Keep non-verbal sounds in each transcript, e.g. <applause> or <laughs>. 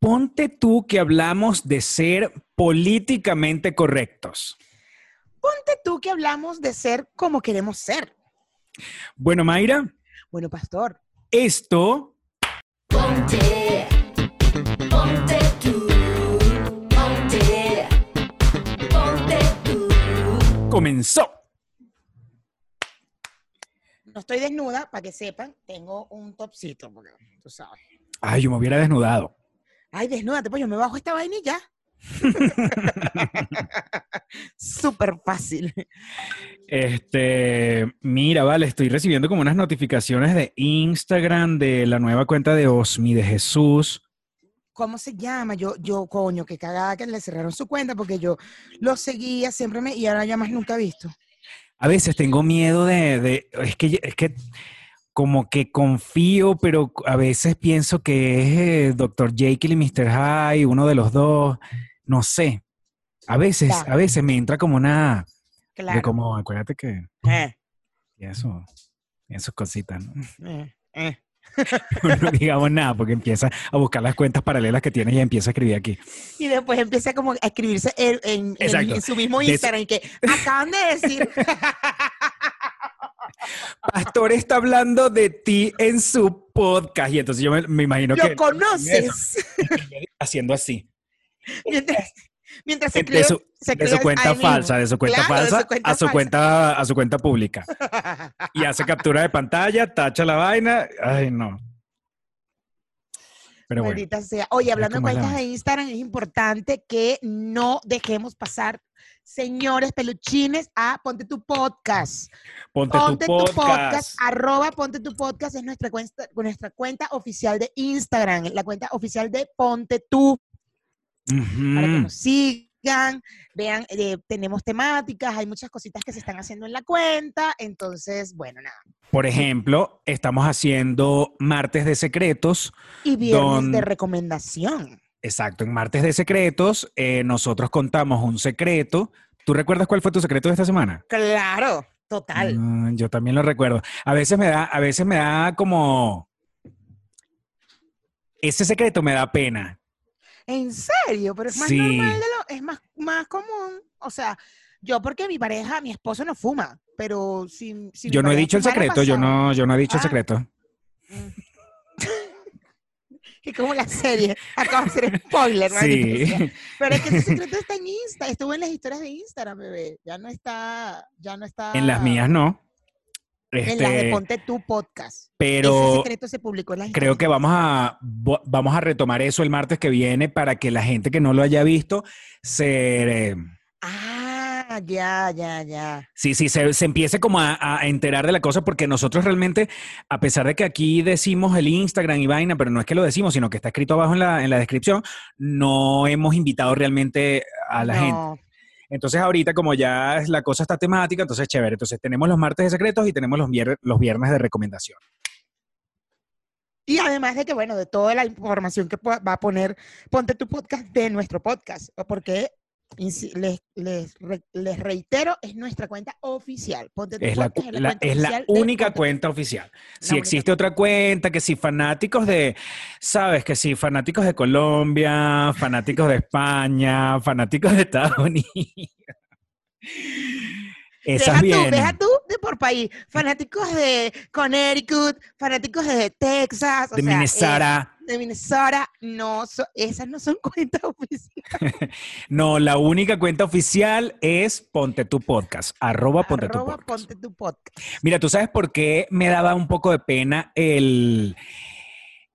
Ponte tú que hablamos de ser políticamente correctos. Ponte tú que hablamos de ser como queremos ser. Bueno, Mayra, Bueno, pastor, esto Ponte, ponte tú, ponte, ponte tú. comenzó. no estoy desnuda, para que sepan, tengo un topcito, porque tú sabes. Ay, yo me hubiera desnudado. Ay, desnúdate, pues yo me bajo esta vaina y ya. <laughs> Súper fácil. Este, mira, vale, estoy recibiendo como unas notificaciones de Instagram de la nueva cuenta de Osmi de Jesús. ¿Cómo se llama? Yo, yo, coño, que cagada que le cerraron su cuenta porque yo lo seguía siempre me, y ahora ya más nunca he visto. A veces tengo miedo de, de- es que, es que como que confío, pero a veces pienso que es Dr. Jekyll y Mr. Hyde, uno de los dos, no sé. A veces, a veces me entra como una, de Claro. como, acuérdate que Eh, y eso, esas cositas, ¿no? eh, eh. <laughs> no digamos nada, porque empieza a buscar las cuentas paralelas que tiene y empieza a escribir aquí. Y después empieza como a escribirse en, en- en- Exacto. en su mismo De Instagram y que acaban de decir. <laughs> Pastor está hablando de ti en su podcast y entonces yo me, me imagino que ¿Lo conoces? <laughs> haciendo así. mientras, mientras se De escribe, su, se de su cuenta mismo. falsa, de su cuenta Claro, de su falsa cuenta a su falsa. cuenta a su cuenta pública y hace captura de pantalla, tacha la vaina, ay no. Pero bueno, Maldita sea. Oye, hablando de cuentas de. Instagram, es importante que no dejemos pasar, señores peluchines, a Ponte tu Podcast. ponte, Ponte tu tu podcast. podcast. arroba Ponte tu Podcast es nuestra cuenta, nuestra cuenta oficial de Instagram, la cuenta oficial de Ponte tú, para que nos sigan, vean, eh, tenemos temáticas, hay muchas cositas que se están haciendo en la cuenta, entonces, bueno, nada. Por ejemplo, estamos haciendo martes de secretos. Y viernes Don- de recomendación. Exacto, en martes de secretos eh, nosotros contamos un secreto. ¿Tú recuerdas cuál fue tu secreto de esta semana? Claro, total. Mm, yo también lo recuerdo. A veces me da, a veces me da como ese secreto me da pena. ¿En serio? Pero es más Sí. normal de lo, es más, más común. O sea, yo porque mi pareja, mi esposo no fuma, pero si, si yo no he dicho el secreto, yo no, yo no he dicho el Ah. secreto. <laughs> Y como la serie, acaba de ser spoiler. Sí. Pero es que ese secreto <laughs> está en Insta, estuvo en las historias de Instagram, bebé. Ya no está, ya no está. En las mías no. En las de Este, Ponte tu podcast. Ese pero secreto se publicó en las creo historias que vamos a vamos a retomar eso el martes que viene para que la gente que no lo haya visto se Ah, ya, ya, ya. Sí, sí, se, se empiece como a, a enterar de la cosa porque nosotros realmente, a pesar de que aquí decimos el Instagram y vaina, pero no es que lo decimos, sino que está escrito abajo en la, en la descripción, no hemos invitado realmente a la gente. Entonces ahorita como ya la cosa está temática, entonces chévere. Entonces tenemos los martes de secretos y tenemos los, vier- los viernes de recomendación. Y además de que, bueno, de toda la información que va a poner, ponte tu podcast de nuestro podcast, porque les, les, re- les reitero, es nuestra cuenta oficial. Ponte Es la, la- es la oficial única Ponte cuenta oficial. Si existe otra cuenta, que si fanáticos de, sabes, que si fanáticos de Colombia, fanáticos de España, fanáticos de Estados Unidos. Esas Deja tú, deja tú de por país. Fanáticos de Connecticut, fanáticos de Texas, o de sea, Minnesota. eh, de Minnesota, no, so- esas no son <laughs> cuentas oficiales. <laughs> No, la única cuenta oficial es Ponte tu Podcast, arroba Ponte tu Podcast. ponte tu podcast. Mira, ¿tú sabes por qué me daba un poco de pena el,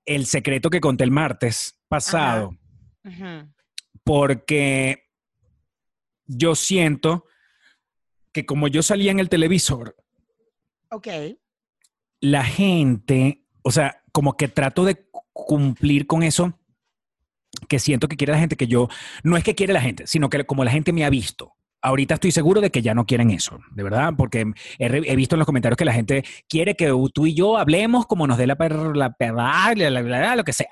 el secreto que conté el martes pasado? Porque yo siento que como yo salía en el televisor, Ok. la gente, o sea, como que trato de cu- cumplir con eso que siento que quiere la gente que yo, no es que quiere la gente, sino que como la gente me ha visto. Ahorita estoy seguro de que ya no quieren eso, de verdad, porque he, visto en los comentarios que la gente quiere que tú y yo hablemos como nos dé la per- la perra, la- la- la- lo que sea,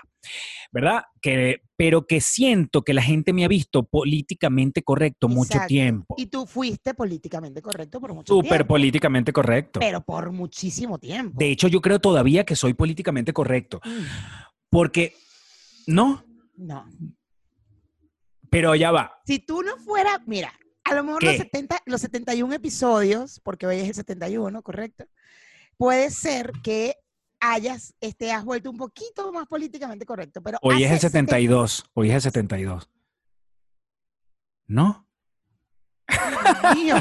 ¿verdad? Que, pero que siento que la gente me ha visto políticamente correcto mucho tiempo, Y tú fuiste políticamente correcto por mucho súper tiempo. políticamente correcto. Pero por muchísimo tiempo. De hecho, yo creo todavía que soy políticamente correcto, Mm. porque no, No. Pero ya va. Si tú no fueras, mira, a lo mejor ¿Qué? los, 70, los 71 episodios, porque hoy es el 71, ¿correcto? Puede ser que hayas, este, has vuelto un poquito más políticamente correcto, pero Hoy es el hace 72. Hoy es el 72. ¿No? 70 mío.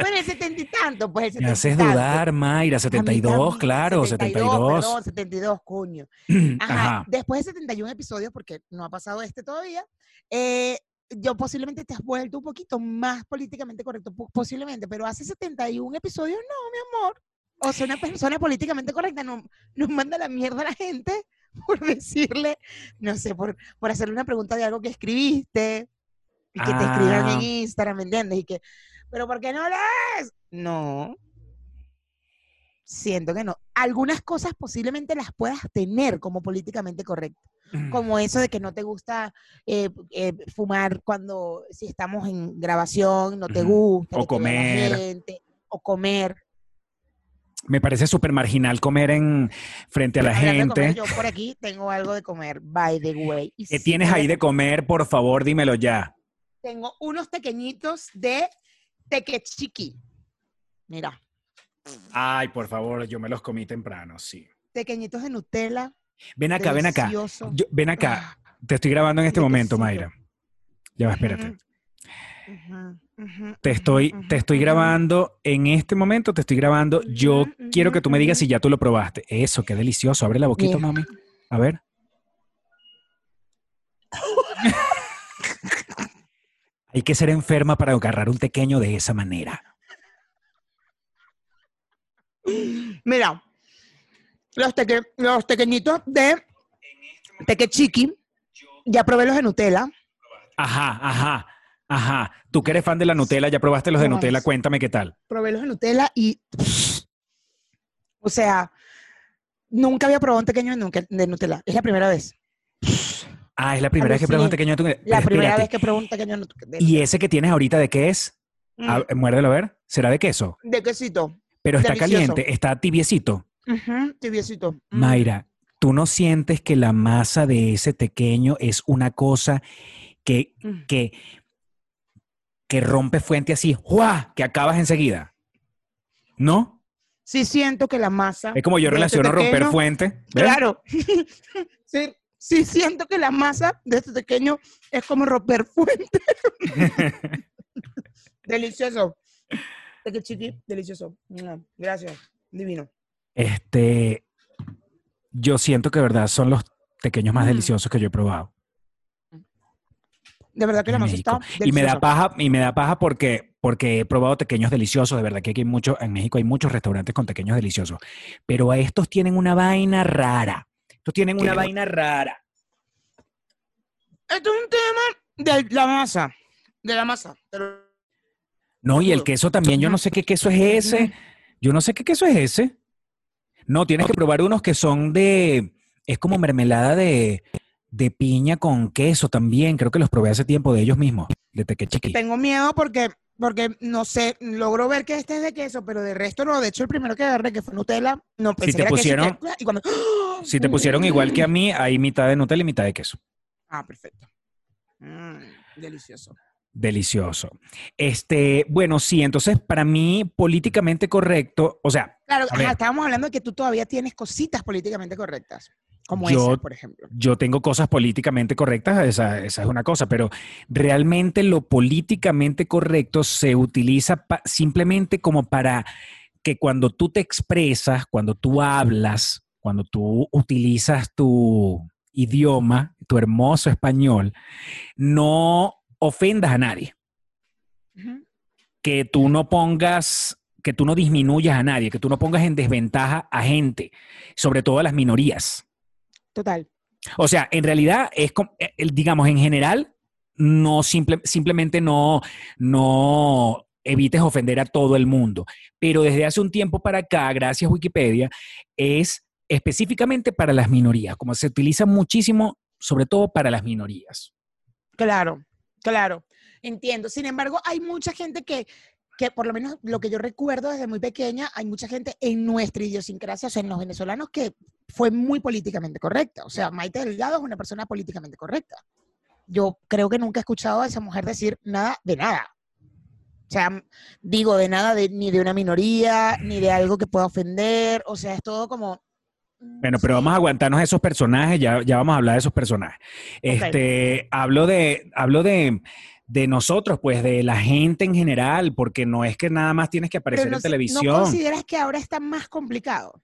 bueno, el 70 y tanto, pues el 70 Me haces dudar, Mayra. A mí 72, también, claro, 72. Perdón, 72, coño. Ajá. Ajá. Después de 71 episodios, porque no ha pasado este todavía, eh, yo posiblemente te has vuelto un poquito más políticamente correcto, po- posiblemente, pero hace 71 episodios no, mi amor. O sea, una persona políticamente correcta no, nos manda la mierda a la gente <laughs> por decirle, no sé, por, por hacerle una pregunta de algo que escribiste y que te escriban Ah. en Instagram, ¿me entiendes? Y que, pero ¿por qué no lees? No. Siento que no. Algunas cosas posiblemente las puedas tener como políticamente correctas como eso de que no te gusta eh, eh, fumar cuando si estamos en grabación, no te gusta, O comer. gente, o comer. Me parece súper marginal comer en frente a la Hablando de comer, gente. yo por aquí tengo algo de comer, by the way. ¿Qué tienes ahí de comer? Por favor, dímelo ya. Tengo unos pequeñitos de tequechiqui. Mira, Ay, por favor, yo me los comí temprano, sí. pequeñitos de Nutella. Ven acá, ven acá. Yo- ven acá. Ah, Te estoy grabando en este momento. Mayra. Ya va, espérate. Te estoy, te estoy grabando en este momento, te estoy grabando. Yo quiero que tú me digas si ya tú lo probaste. Eso, qué delicioso. Abre la boquita, mami. A ver. <laughs> Hay que ser enferma para agarrar un pequeño de esa manera. Mira, los, teque- los pequeñitos de tequechiqui, ya probé los de Nutella. Ajá, ajá, ajá. Tú que eres fan de la Nutella, ya probaste los de No Nutella, cuéntame qué tal. probé los de Nutella y, o sea, nunca había probado un pequeño de Nutella. Es la primera vez. Ah, es la primera vez que pruebas un pequeño de Nutella. La primera vez que probé un pequeño de Nutella. ¿Y ese que tienes ahorita de qué es? Ah, muérdelo a ver. ¿Será de queso? De quesito. Pero está Delicioso. caliente, está tibiecito. Ujú, tibiecito. Mm. Mayra, ¿tú no sientes que la masa de ese pequeño es una cosa que, Mm. que, que rompe fuente así, ¡juá! que acabas enseguida? ¿No? Sí siento que la masa... Es como yo este relaciono romper fuente. ¿ves? Claro. <laughs> sí, sí siento que la masa de este pequeño es como romper fuente. <laughs> Delicioso. Tequechiqui, delicioso. Mm, Gracias. Divino. Este, yo siento que de verdad son los pequeños más Mm. deliciosos que yo he probado. De verdad que la masa Y me da paja, y me da paja porque, porque he probado pequeños deliciosos. De verdad que aquí hay mucho, en México hay muchos restaurantes con pequeños deliciosos. Pero a estos tienen una vaina rara. Estos tienen una vaina rara. Esto es un tema de la masa. De la masa. te lo- No, y el queso también. Yo no sé qué queso es ese. Yo no sé qué queso es ese. No, tienes que probar unos que son de. Es como mermelada de, de piña con queso también. Creo que los probé hace tiempo de ellos mismos, de Tequechiqui. Tengo miedo porque, porque no sé, logro ver que este es de queso, pero de resto no. De hecho, el primero que agarré, que fue Nutella, no pensé te que era queso y pusieron- que- y cuando- ¡Ah! Si te pusieron igual que a mí, hay mitad de Nutella y mitad de queso. Ah, perfecto. Mm, delicioso. Delicioso. Este, bueno, sí, entonces para mí, políticamente correcto, o sea, Claro, ajá, estábamos hablando de que tú todavía tienes cositas políticamente correctas, como Yo- esa, por ejemplo. yo tengo cosas políticamente correctas, esa, esa es una cosa, pero realmente lo políticamente correcto se utiliza pa- simplemente como para que cuando tú te expresas, cuando tú hablas, cuando tú utilizas tu idioma, tu hermoso español, no ofendas a nadie. Que tú no pongas, que tú no disminuyas a nadie, que tú no pongas en desventaja a gente, sobre todo a las minorías. Total. O sea, en realidad es, eh, digamos, en general, no simple- simplemente no, no evites ofender a todo el mundo. Pero desde hace un tiempo para acá, gracias a Wikipedia, es específicamente para las minorías, como se utiliza muchísimo, sobre todo para las minorías. Claro, claro. Entiendo. Sin embargo, hay mucha gente que, que por lo menos lo que yo recuerdo desde muy pequeña, hay mucha gente en nuestra idiosincrasia, o sea, en los venezolanos, que fue muy políticamente correcta. O sea, Maite Delgado es una persona políticamente correcta. Yo creo que nunca he escuchado a esa mujer decir nada de nada. O sea, digo, de nada de, ni de una minoría, ni de algo que pueda ofender. O sea, es todo como... Bueno, pero vamos a aguantarnos esos personajes, ya, ya vamos a hablar de esos personajes. Este, hablo de, hablo de, de nosotros, pues, de la gente en general, porque no es que nada más tienes que aparecer no, en ¿No televisión. consideras que ahora está más complicado?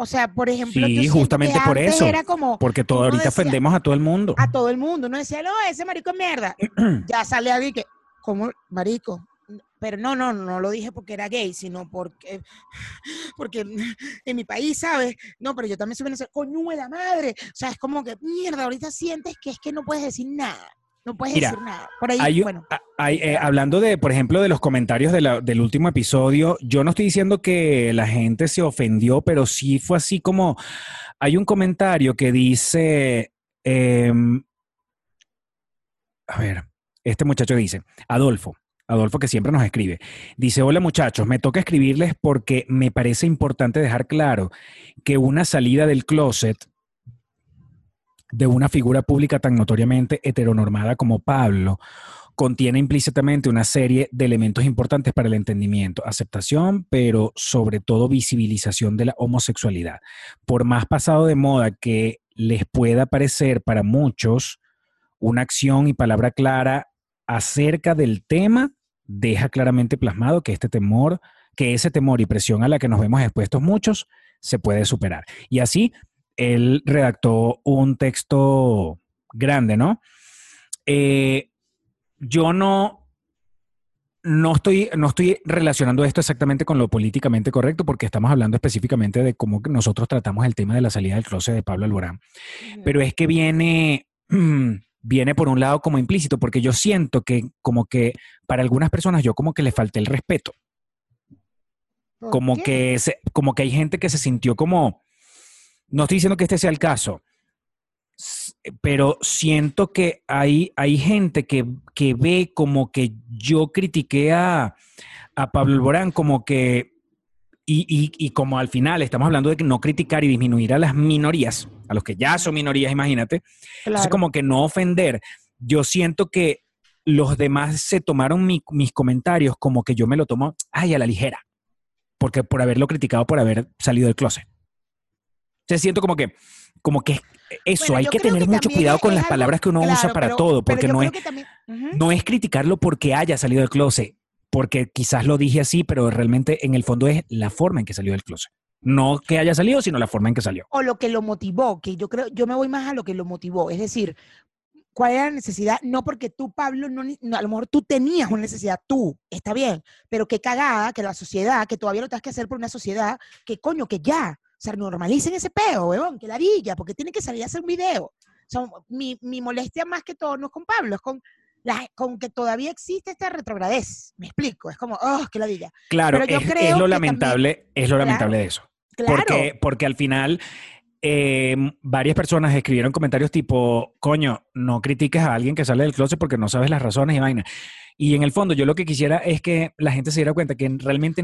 O sea, por ejemplo, Sí, justamente por eso. Era como Porque todo ahorita decía- ofendemos a todo el mundo. a todo el mundo. Uno decía, no, ese marico es mierda. <clears throat> ya sale alguien que, ¿cómo, marico? Pero no, no, no lo dije porque era gay, sino porque, <sighs> porque <laughs> en mi país, ¿sabes? No, pero yo también soy venezolano. ¡Coño de la madre! O sea, es como que, mierda, ahorita sientes que es que no puedes decir nada. No puedes Mira, decir nada. Por ahí, Hay- bueno, hay, eh, hablando de, por ejemplo, de los comentarios de la- del último episodio, yo no estoy diciendo que la gente se ofendió, pero sí fue así como, hay un comentario que dice, em, a ver, este muchacho dice, Adolfo, Adolfo que siempre nos escribe, dice, hola muchachos, me toca escribirles porque me parece importante dejar claro que una salida del closet de una figura pública tan notoriamente heteronormada como Pablo contiene implícitamente una serie de elementos importantes para el entendimiento, aceptación, pero sobre todo visibilización de la homosexualidad. Por más pasado de moda que les pueda parecer para muchos, una acción y palabra clara acerca del tema deja claramente plasmado que este temor, que ese temor y presión a la que nos vemos expuestos muchos, se puede superar. Y así él redactó un texto grande, ¿no? Eh, yo no, no, estoy, no estoy relacionando esto exactamente con lo políticamente correcto porque estamos hablando específicamente de cómo nosotros tratamos el tema de la salida del closet de Pablo Alborán. Pero es que viene, <clears throat> viene por un lado como implícito porque yo siento que como que para algunas personas yo como que le falté el respeto ¿por como qué? que, se- como que hay gente que se sintió como, no estoy diciendo que este sea el caso, pero siento que hay, hay gente que, que ve como que yo critiqué a, a Pablo Alborán como que, y, y- y como al final estamos hablando de que no criticar y disminuir a las minorías, a los que ya son minorías, imagínate, entonces, Claro. como que no ofender. Yo siento que los demás se tomaron mi- mis comentarios como que yo me lo tomo, ay, a la ligera. Porque por haberlo criticado por haber salido del closet. Entonces siento como que, como que eso, Bueno, hay que tener mucho también cuidado con las algo- palabras que uno usa claro, para pero- todo, porque no es, que también- Ujú. no es criticarlo porque haya salido del closet, porque quizás lo dije así, pero realmente en el fondo es la forma en que salió del closet. No que haya salido, sino la forma en que salió. o lo que lo motivó, que yo creo, yo me voy más a lo que lo motivó, es decir, ¿cuál era la necesidad? No porque tú, Pablo, no, no, a lo mejor tú tenías una necesidad, tú, está bien, pero qué cagada que la sociedad, que todavía lo tengas que hacer por una sociedad, que coño, que ya, o sea, normalicen ese peo, weón, que la villa, porque tiene que salir a hacer un video. O sea, mi, mi molestia más que todo no es con Pablo, es con, la, con que todavía existe esta retrogradez, me explico, es como, oh, que la villa. Claro, Pero yo es, lo lamentable, es lo Claro. lamentable de eso. Claro, Porque, porque al final eh, varias personas escribieron comentarios tipo, coño, no critiques a alguien que sale del closet porque no sabes las razones y vaina. Y en el fondo yo lo que quisiera es que la gente se diera cuenta que realmente,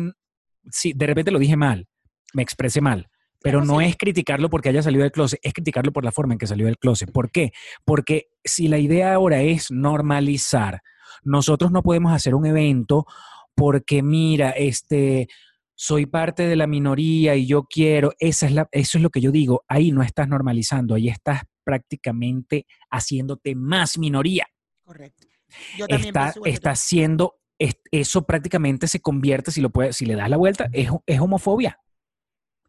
si de repente lo dije mal, me expresé mal, pero no es criticarlo porque haya salido del closet, es criticarlo por la forma en que salió del closet. ¿Por qué? Porque si la idea ahora es normalizar, nosotros no podemos hacer un evento porque mira, este, soy parte de la minoría y yo quiero, esa es la, eso es lo que yo digo, ahí no estás normalizando, ahí estás prácticamente haciéndote más minoría. correcto. Yo también Está, está haciendo, es- eso prácticamente se convierte, si, lo puedes, si le das la vuelta, es, es homofobia.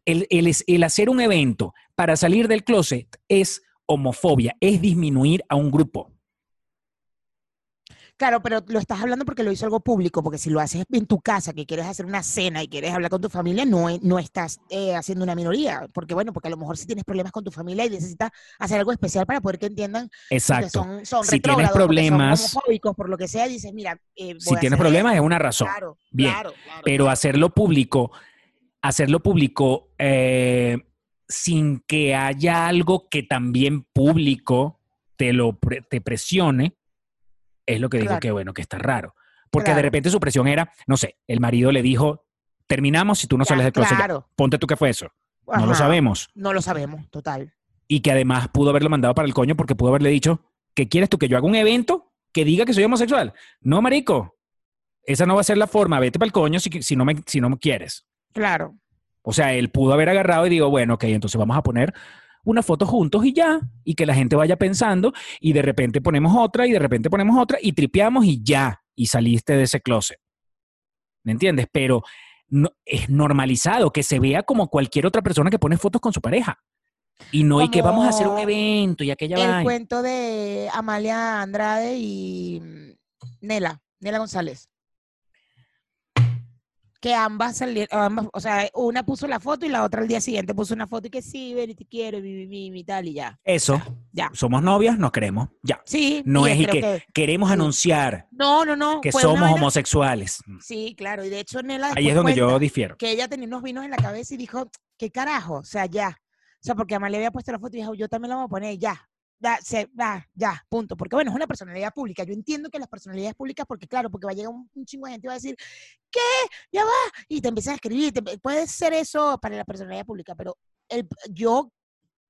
El, el hacer un evento para salir del closet es homofobia, es disminuir a un grupo. Claro, pero lo estás hablando porque lo hizo algo público, porque si lo haces en tu casa, que quieres hacer una cena y quieres hablar con tu familia, no, no estás eh, haciendo una minoría, porque bueno, porque a lo mejor si tienes problemas con tu familia y necesitas hacer algo especial para poder que entiendan que Exacto. son, son Si tienes porque son problemas- homofóbicos, por lo que sea, dices, mira, eh, voy Si a tienes problemas es una razón. Claro, Bien, claro, claro, pero hacerlo público, hacerlo público eh, sin que haya algo que también público te lo pre- te presione, es lo que digo Claro. que bueno, que está raro. Porque de repente su presión era, no sé, el marido le dijo, terminamos si tú no Ya, sales del closet. claro. Ponte tú qué fue eso. No lo sabemos. No lo sabemos, total. Y que además pudo haberlo mandado para el coño porque pudo haberle dicho, ¿qué quieres tú? ¿Que yo haga un evento que diga que soy homosexual? No, marico. Esa no va a ser la forma. Vete para el coño si, si, no me, si no me quieres. Claro. O sea, él pudo haber agarrado y digo, bueno, ok, entonces vamos a poner una foto juntos y ya, y que la gente vaya pensando, y de repente ponemos otra, y de repente ponemos otra, y tripeamos y ya, y saliste de ese closet. ¿Me entiendes? Pero no, es normalizado que se vea como cualquier otra persona que pone fotos con su pareja. Y no, y que vamos a hacer un evento y aquella El vaina. cuento de Amalia Andrade y mm, Nela, Nela González. Que ambas salieron, ambas, o sea, una puso la foto y la otra al día siguiente puso una foto y que sí, ven y te quiero, mi, mi, mi, tal y ya. Eso, Ya. somos novias, nos queremos, ya. Sí. No es y que queremos sí. anunciar No, no, no. que somos vaina- homosexuales. Sí, claro. Y de hecho, Nela. Ahí es donde yo difiero. Que ella tenía unos vinos en la cabeza y dijo, ¿qué carajo? O sea, ya. O sea, porque Amalia había puesto la foto y dijo, yo también la voy a poner, ya. Ya, se, ya, ya, punto. Porque bueno, es una personalidad pública. Yo entiendo que las personalidades públicas, porque claro, porque va a llegar un, un chingo de gente y va a decir, ¿qué? Ya va. Y te empiezas a escribir. te- puede ser eso para la personalidad pública, pero el, yo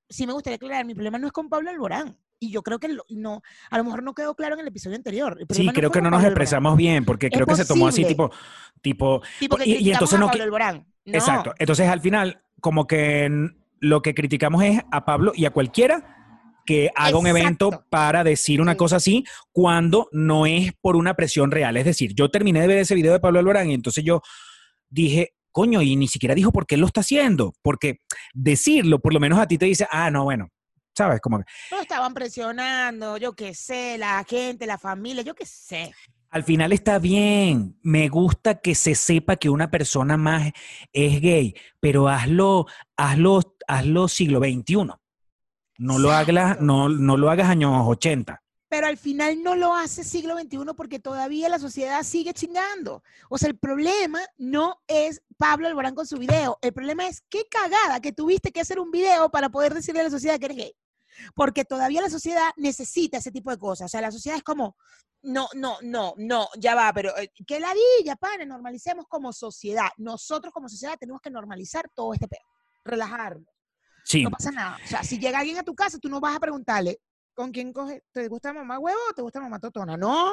sí me gustaría aclarar, mi problema no es con Pablo Alborán. Y yo creo que no, a lo mejor no quedó claro en el episodio anterior. El Sí, creo fue que no nos Pablo Alborán. expresamos bien, porque Es creo que se tomó así posible. tipo, tipo, Tipo que y- y entonces a no Pablo qui- Alborán. No. exacto. Entonces al final, como que lo que criticamos es a Pablo y a cualquiera que haga un evento para decir una Sí. cosa así cuando no es por una presión real. Es decir, yo terminé de ver ese video de Pablo Alborán y entonces yo dije, coño, y ni siquiera dijo por qué lo está haciendo, porque decirlo por lo menos a ti te dice, ah, no, bueno, ¿sabes? Como que Lo estaban presionando, yo qué sé, la gente, la familia, yo qué sé. Al final está bien. Me gusta que se sepa que una persona más es gay, pero hazlo, hazlo, hazlo siglo XXI. No lo hagas, no, no lo hagas años 80. Pero al final no lo hace siglo XXI porque todavía la sociedad sigue chingando. O sea, el problema no es Pablo Alborán con su video. El problema es qué cagada que tuviste que hacer un video para poder decirle a la sociedad que eres gay. Porque todavía la sociedad necesita ese tipo de cosas. O sea, la sociedad es como, no, no, no, no, ya va, pero eh, que la ya pane, normalicemos como sociedad. Nosotros como sociedad tenemos que normalizar todo este pedo, relajarnos. Sí, No pasa nada. O sea, si llega alguien a tu casa, tú no vas a preguntarle, ¿con quién coge? ¿Te gusta mamá huevo o te gusta mamá totona? No.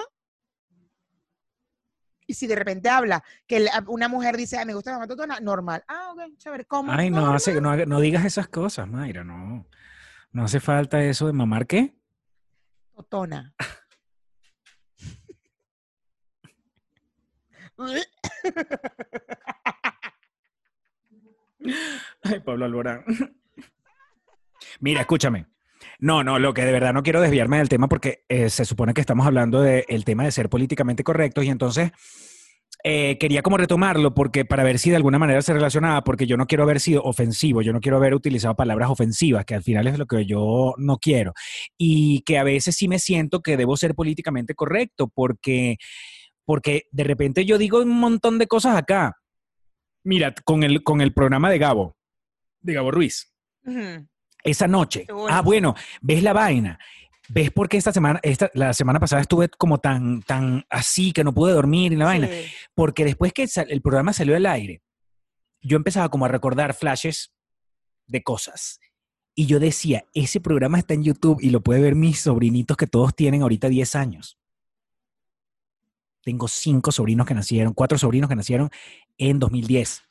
Y si de repente habla que una mujer dice, "Ay, me gusta mamá totona, normal. Ah, ok, chévere. ¿Cómo? Ay, no, Normal. hace, no, no digas esas cosas, Mayra, no. No hace falta eso de mamar qué. Totona. <laughs> Ay, Pablo Alborán. Mira, escúchame. No, no, lo que de verdad no quiero desviarme del tema porque eh, se supone que estamos hablando del tema de ser políticamente correctos y entonces eh, quería como retomarlo porque para ver si de alguna manera se relacionaba porque yo no quiero haber sido ofensivo, yo no quiero haber utilizado palabras ofensivas, que al final es lo que yo no quiero y que a veces sí me siento que debo ser políticamente correcto porque porque de repente yo digo un montón de cosas acá. Mira, con el, con el programa de Gabo, de Gabo Ruiz, Ujú. Esa noche. Ah, bueno. ves la vaina. ¿Ves por qué esta semana, esta, la semana pasada estuve como tan, tan así que no pude dormir y la vaina? Sí. Porque después que el programa salió al aire, yo empezaba como a recordar flashes de cosas. Y yo decía, ese programa está en YouTube y lo puede ver mis sobrinitos que todos tienen ahorita 10 años. Tengo cinco sobrinos que nacieron, cuatro sobrinos que nacieron en 2010.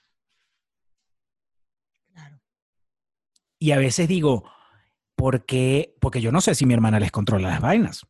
Y a veces digo, ¿por qué? Porque yo no sé si mi hermana les controla las vainas.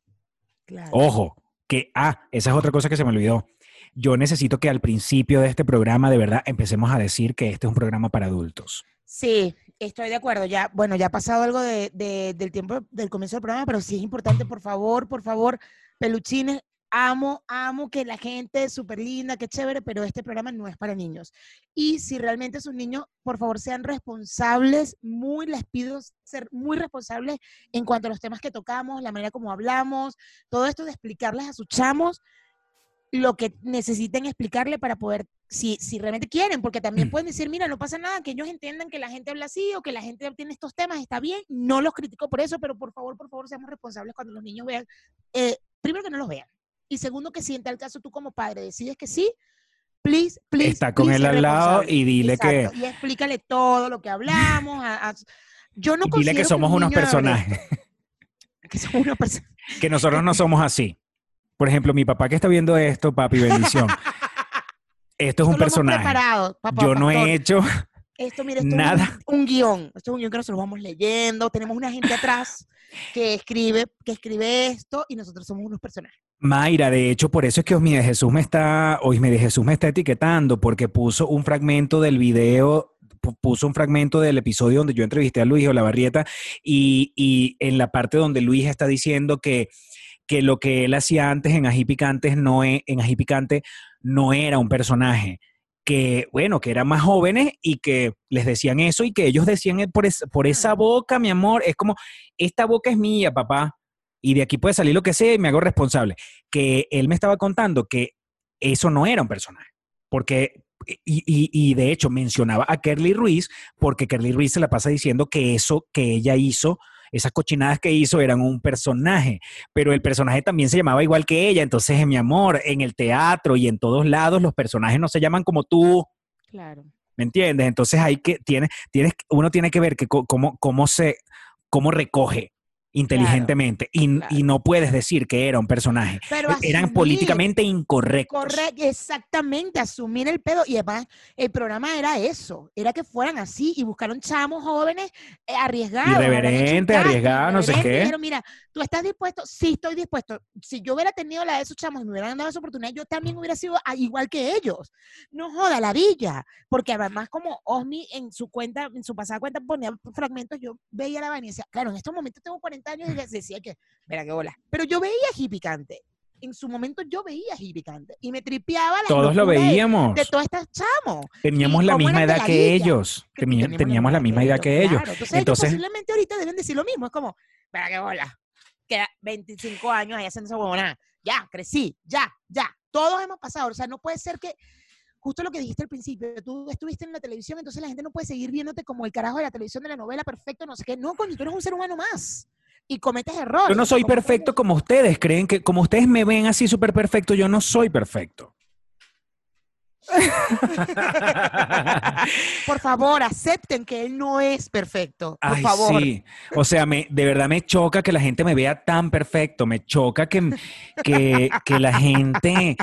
Claro. Ojo, que, ah, esa es otra cosa que se me olvidó. Yo necesito que al principio de este programa, de verdad, empecemos a decir que este es un programa para adultos. Sí, estoy de acuerdo. Ya, bueno, ya ha pasado algo de, de- del tiempo del comienzo del programa, pero sí es importante, por favor, por favor, peluchines. Amo, amo que la gente es súper linda, qué chévere, pero este programa no es para niños. Y si realmente sus niños, por favor, sean responsables, muy les pido ser muy responsables en cuanto a los temas que tocamos, la manera como hablamos, todo esto de explicarles a sus chamos lo que necesiten explicarle para poder, si, si realmente quieren, porque también Mm. pueden decir, mira, no pasa nada, que ellos entiendan que la gente habla así o que la gente tiene estos temas, está bien, no los critico por eso, pero por favor, por favor, seamos responsables cuando los niños vean, eh, primero que no los vean, Y segundo, que si en tal caso tú como padre decides que sí, please, please. Está con please, él al lado y dile que- Y explícale todo lo que hablamos. a- a- yo no dile que somos un unos personajes, <laughs> Que somos unos personajes. <laughs> que nosotros no somos así. Por ejemplo, mi papá que está viendo esto, papi, bendición. <laughs> Esto es un Esto personaje. papá, Yo no pastor. he hecho Esto, mira, esto nada. es un, un guion. Esto es un guion que nosotros vamos leyendo. Tenemos una gente atrás que escribe, que escribe esto y nosotros somos unos personajes. Mayra, de hecho, por eso es que Osmi de Jesús me está, Osmi de Jesús me está etiquetando, porque puso un fragmento del video, pu- puso un fragmento del episodio donde yo entrevisté a Luis Olavarrieta y, y en la parte donde Luis está diciendo que, que lo que él hacía antes en Ají Picantes no e- en Ají Picante no era un personaje, que bueno, que eran más jóvenes y que les decían eso y que ellos decían eh, por, es- por esa boca, mi amor, es como, esta boca es mía, papá, y de aquí puede salir lo que sea y me hago responsable que él me estaba contando que eso no era un personaje. Porque, y, y- y de hecho mencionaba a Kerly Ruiz, porque Kerly Ruiz se la pasa diciendo que eso que ella hizo, esas cochinadas que hizo eran un personaje, pero el personaje también se llamaba igual que ella. Entonces, mi amor, en el teatro y en todos lados los personajes no se llaman como tú. Claro. ¿Me entiendes? Entonces hay que, tiene, tienes, uno tiene que ver que cómo, cómo se, cómo recoge inteligentemente y, claro. y no puedes decir que era un personaje. Pero E-, Eran asumir, políticamente incorrectos. Correcto, exactamente, asumir el pedo. Y además, el programa era eso, era que fueran así y buscaron chamos jóvenes eh, arriesgados. habrán hecho un Irreverente, casting, arriesgado, no sé qué. dijeron, mira, tú estás dispuesto, sí estoy dispuesto. Si yo hubiera tenido la de esos chamos y me hubieran dado esa oportunidad, yo también hubiera sido igual que ellos. No joda, la villa. Porque además, como Osmi en su cuenta, en su pasada cuenta ponía fragmentos, yo veía la vaina y decía, claro, en estos momentos tengo 40 años y decía que, mira qué bola. Pero yo veía Ají Picante. En su momento yo veía Ají Picante y me tripeaba la Todos lo veíamos. de todas estas chamos. Teníamos la misma edad que ellos. Teníamos la misma edad que ellos. Claro, entonces, Entonces- ellos posiblemente ahorita deben decir lo mismo. Es como, mira qué bola. Que 25 años ahí haciendo esa huevona. Ya, crecí, ya, ya. Todos hemos pasado. O sea, no puede ser que, justo lo que dijiste al principio, tú estuviste en la televisión, entonces la gente no puede seguir viéndote como el carajo de la televisión de la novela perfecto, no sé qué. No, coño, tú eres un ser humano más. Y cometes errores. Yo no soy perfecto como ustedes creen que, como ustedes me ven así súper perfecto, yo no soy perfecto. <laughs> Por favor, acepten que él no es perfecto. Por Ay, favor. sí. O sea, me, de verdad me choca que la gente me vea tan perfecto. Me choca que, que, que la gente,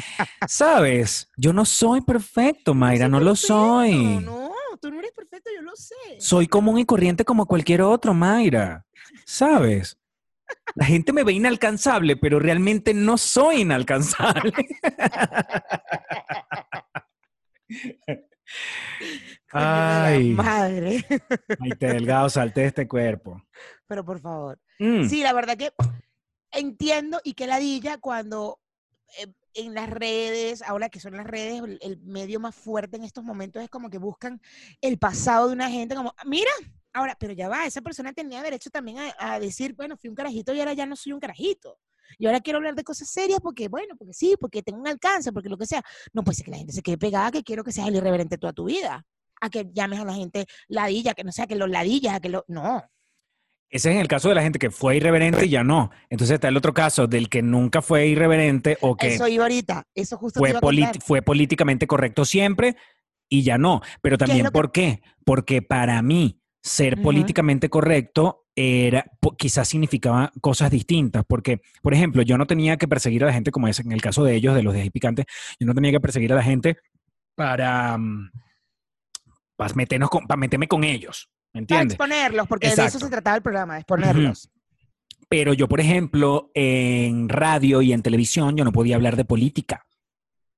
¿sabes? Yo no soy perfecto, Mayra, no lo perfecto, soy. No, tú no eres perfecto, yo lo sé. Soy común y corriente como cualquier otro, Mayra. ¿Sabes? La gente me ve inalcanzable, pero realmente no soy inalcanzable. <laughs> La Ay, Madre. Maite Delgado, salte de este cuerpo. Pero por favor. Mm, Sí, la verdad que entiendo y que ladilla cuando eh, en las redes, ahora que son las redes, el, medio más fuerte en estos momentos es como que buscan el pasado de una gente, como, mira, ahora, pero ya va, esa persona tenía derecho también a, a decir, bueno, fui un carajito y ahora ya no soy un carajito. Y ahora quiero hablar de cosas serias porque, bueno, porque sí, porque tengo un alcance, porque lo que sea. No puede ser que la gente se quede pegada, que quiero que seas el irreverente toda tu vida. A que llames a la gente ladilla, que no sea que los ladillas, a que lo. No. Ese es el caso de la gente que fue irreverente y ya no. Entonces está el otro caso del que nunca fue irreverente o que Eso iba ahorita. Eso justo te fue, iba a politi- contar. fue políticamente correcto siempre y ya no. Pero también, lo que- ¿por qué? Porque para mí, ser Ujú. políticamente correcto era, po- quizás significaba cosas distintas. Porque, por ejemplo, yo no tenía que perseguir a la gente, como es en el caso de ellos, de los de Ají Picante, yo no tenía que perseguir a la gente para, mm, para, meternos con- para meterme con ellos. ¿Me Para exponerlos, porque de eso se trataba el programa, de exponerlos. Pero yo, por ejemplo, en radio y en televisión, yo no podía hablar de política.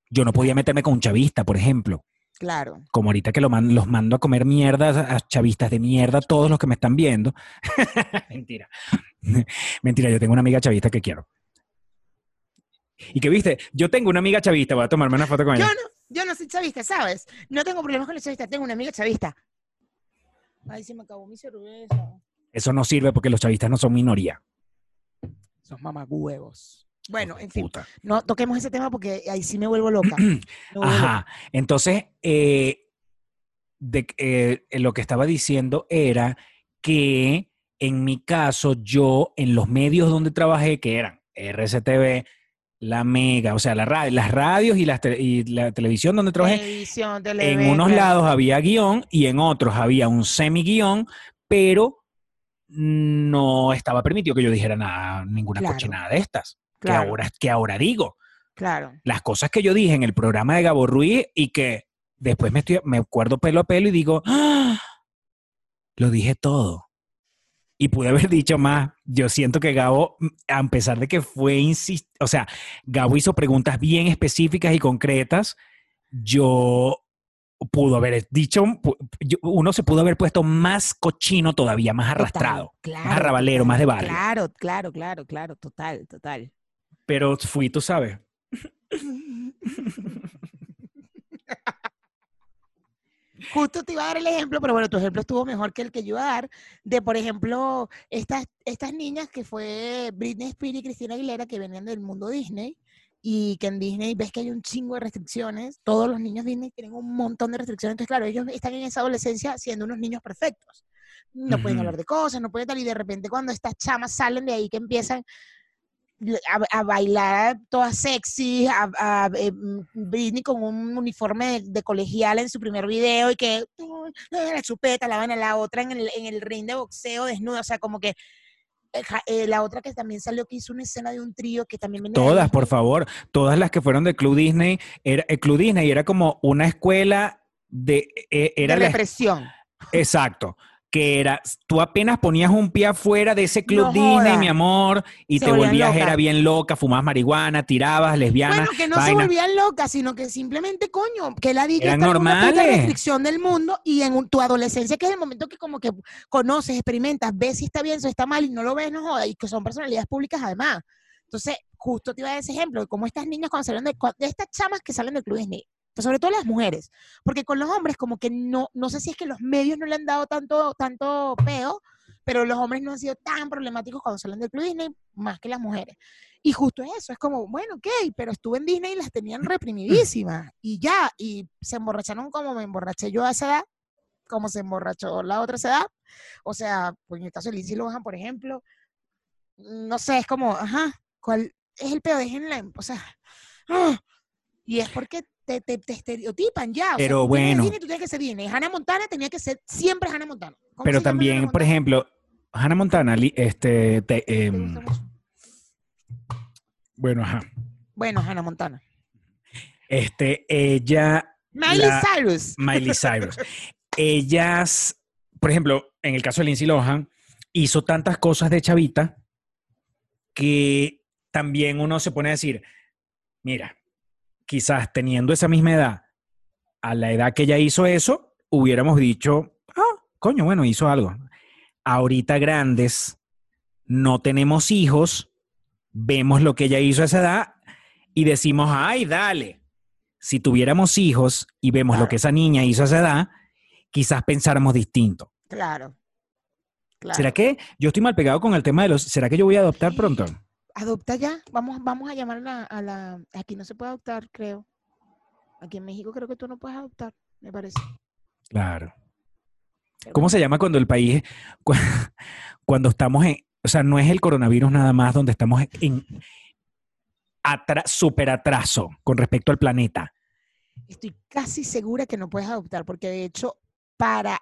Yo no podía meterme con un chavista, por ejemplo. Claro. Como ahorita que lo man- los mando a comer mierda a chavistas de mierda, todos los que me están viendo. <laughs> Mentira. <laughs> Mentira, yo tengo una amiga chavista que quiero. Y que viste, yo tengo una amiga chavista, voy a tomarme una foto con Yo ella. no, yo no soy chavista, ¿sabes? No tengo problemas con los chavistas, tengo una amiga chavista. Ay, se me acabó mi cerveza. Eso no sirve porque los chavistas no son minoría. Son mamagüevos. Bueno, en fin, Puta. no toquemos ese tema porque ahí sí me vuelvo loca. <clears throat> Me vuelvo loca. Ajá. Entonces, eh, de, eh, lo que estaba diciendo era que en mi caso, yo en los medios donde trabajé, que eran RCTV, la mega, o sea, la ra- las radios y, las y la televisión donde trabajé, Televisión, en unos lados había guion y en otros había un semi-guión, pero no estaba permitido que yo dijera nada, ninguna Claro. cochinada de estas. Claro. Que, ahora, que ahora digo. Claro. Las cosas que yo dije en el programa de Gabo Ruiz y que después me, estoy, me acuerdo pelo a pelo y digo, ¡Ah! lo dije todo. Y pude haber <laughs> dicho más. Yo siento que Gabo, a pesar de que fue insist o sea, Gabo hizo preguntas bien específicas y concretas, yo pudo haber dicho, uno se pudo haber puesto más cochino todavía, más Total, arrastrado, claro, más arrabalero, total, más de barrio. Claro, claro, claro, claro, total, total. Pero fui, tú sabes. <laughs> Justo te iba a dar el ejemplo, pero bueno, tu ejemplo estuvo mejor que el que yo iba a dar, de por ejemplo, estas, estas niñas que fue Britney Spears y Cristina Aguilera, que venían del mundo Disney, y que en Disney ves que hay un chingo de restricciones, todos los niños Disney tienen un montón de restricciones, entonces claro, ellos están en esa adolescencia siendo unos niños perfectos. No pueden hablar de cosas, no pueden tal, y de repente cuando estas chamas salen de ahí que empiezan a, a bailar todas sexy, a, a, eh, mm, Britney con un uniforme de, de colegial en su primer video y que la chupeta, la van a la otra en el, en el ring de boxeo desnuda, o sea, como que eh, eh, la otra que también salió que hizo una escena de un trío que también de Todas, por favor. Todas las que fueron del Club Disney. Era, el Club Disney era como una escuela de... eh, era de la- represión. exacto. Que era, tú apenas ponías un pie afuera de ese Club No Disney, mi amor, y Se te volvías, era bien loca, fumabas marihuana, tirabas, lesbiana. Bueno, que no se volvían locas, sino que simplemente, coño, que la Eran está normales. restricción del mundo y en tu adolescencia, que es el momento que como que conoces, experimentas, ves si está bien, si está mal y no lo ves, no jodas, y que son personalidades públicas además. Entonces, justo te iba a dar ese ejemplo de cómo estas niñas cuando salen de, de estas chamas que salen del Club Disney, pues sobre todo las mujeres, porque con los hombres como que no, no sé si es que los medios no le han dado tanto, tanto peo, pero los hombres no han sido tan problemáticos cuando salen del Club Disney más que las mujeres. Y justo eso, es como, bueno, ok, pero estuve en Disney y las tenían reprimidísimas y ya, y se emborracharon como me emborraché yo a esa edad, como se emborrachó la otra edad. O sea, pues en el caso de Lindsay Lohan, por ejemplo, no sé, es como, ajá, ¿cuál es el peor? Déjenla, o sea, ah, y es porque te, te, te estereotipan ya. o Pero bueno. Disney, tú tienes que ser Disney. Hannah Montana tenía que ser siempre Hannah Montana. ¿Cómo Pero Hannah también, por ejemplo, Hannah Montana, este, te- ¿Te em, bueno, ajá. Bueno, Hannah Montana. Este, ella, Miley La- Cyrus. Miley Cyrus. Ellas, por ejemplo, en el caso de Lindsay Lohan, hizo tantas cosas de chavita que también uno se pone a decir, mira, quizás teniendo esa misma edad, a la edad que ella hizo eso, hubiéramos dicho, ah, coño, bueno, hizo algo. Ahorita grandes, no tenemos hijos, vemos lo que ella hizo a esa edad y decimos, ay, dale. Si tuviéramos hijos y vemos lo que esa niña hizo a esa edad, quizás pensáramos distinto. Claro. claro. ¿Será que yo estoy mal pegado con el tema de los... ¿Será que yo voy a adoptar pronto? Adopta ya. Vamos, vamos a llamar a la, a la- Aquí no se puede adoptar, creo. Aquí en México creo que tú no puedes adoptar, me parece. Claro. Pero ¿Cómo bueno, se llama cuando el país, cu- <laughs> cuando estamos en, o sea, no es el coronavirus nada más donde estamos en atra, super atraso con respecto al planeta? Estoy casi segura que no puedes adoptar, porque de hecho, para,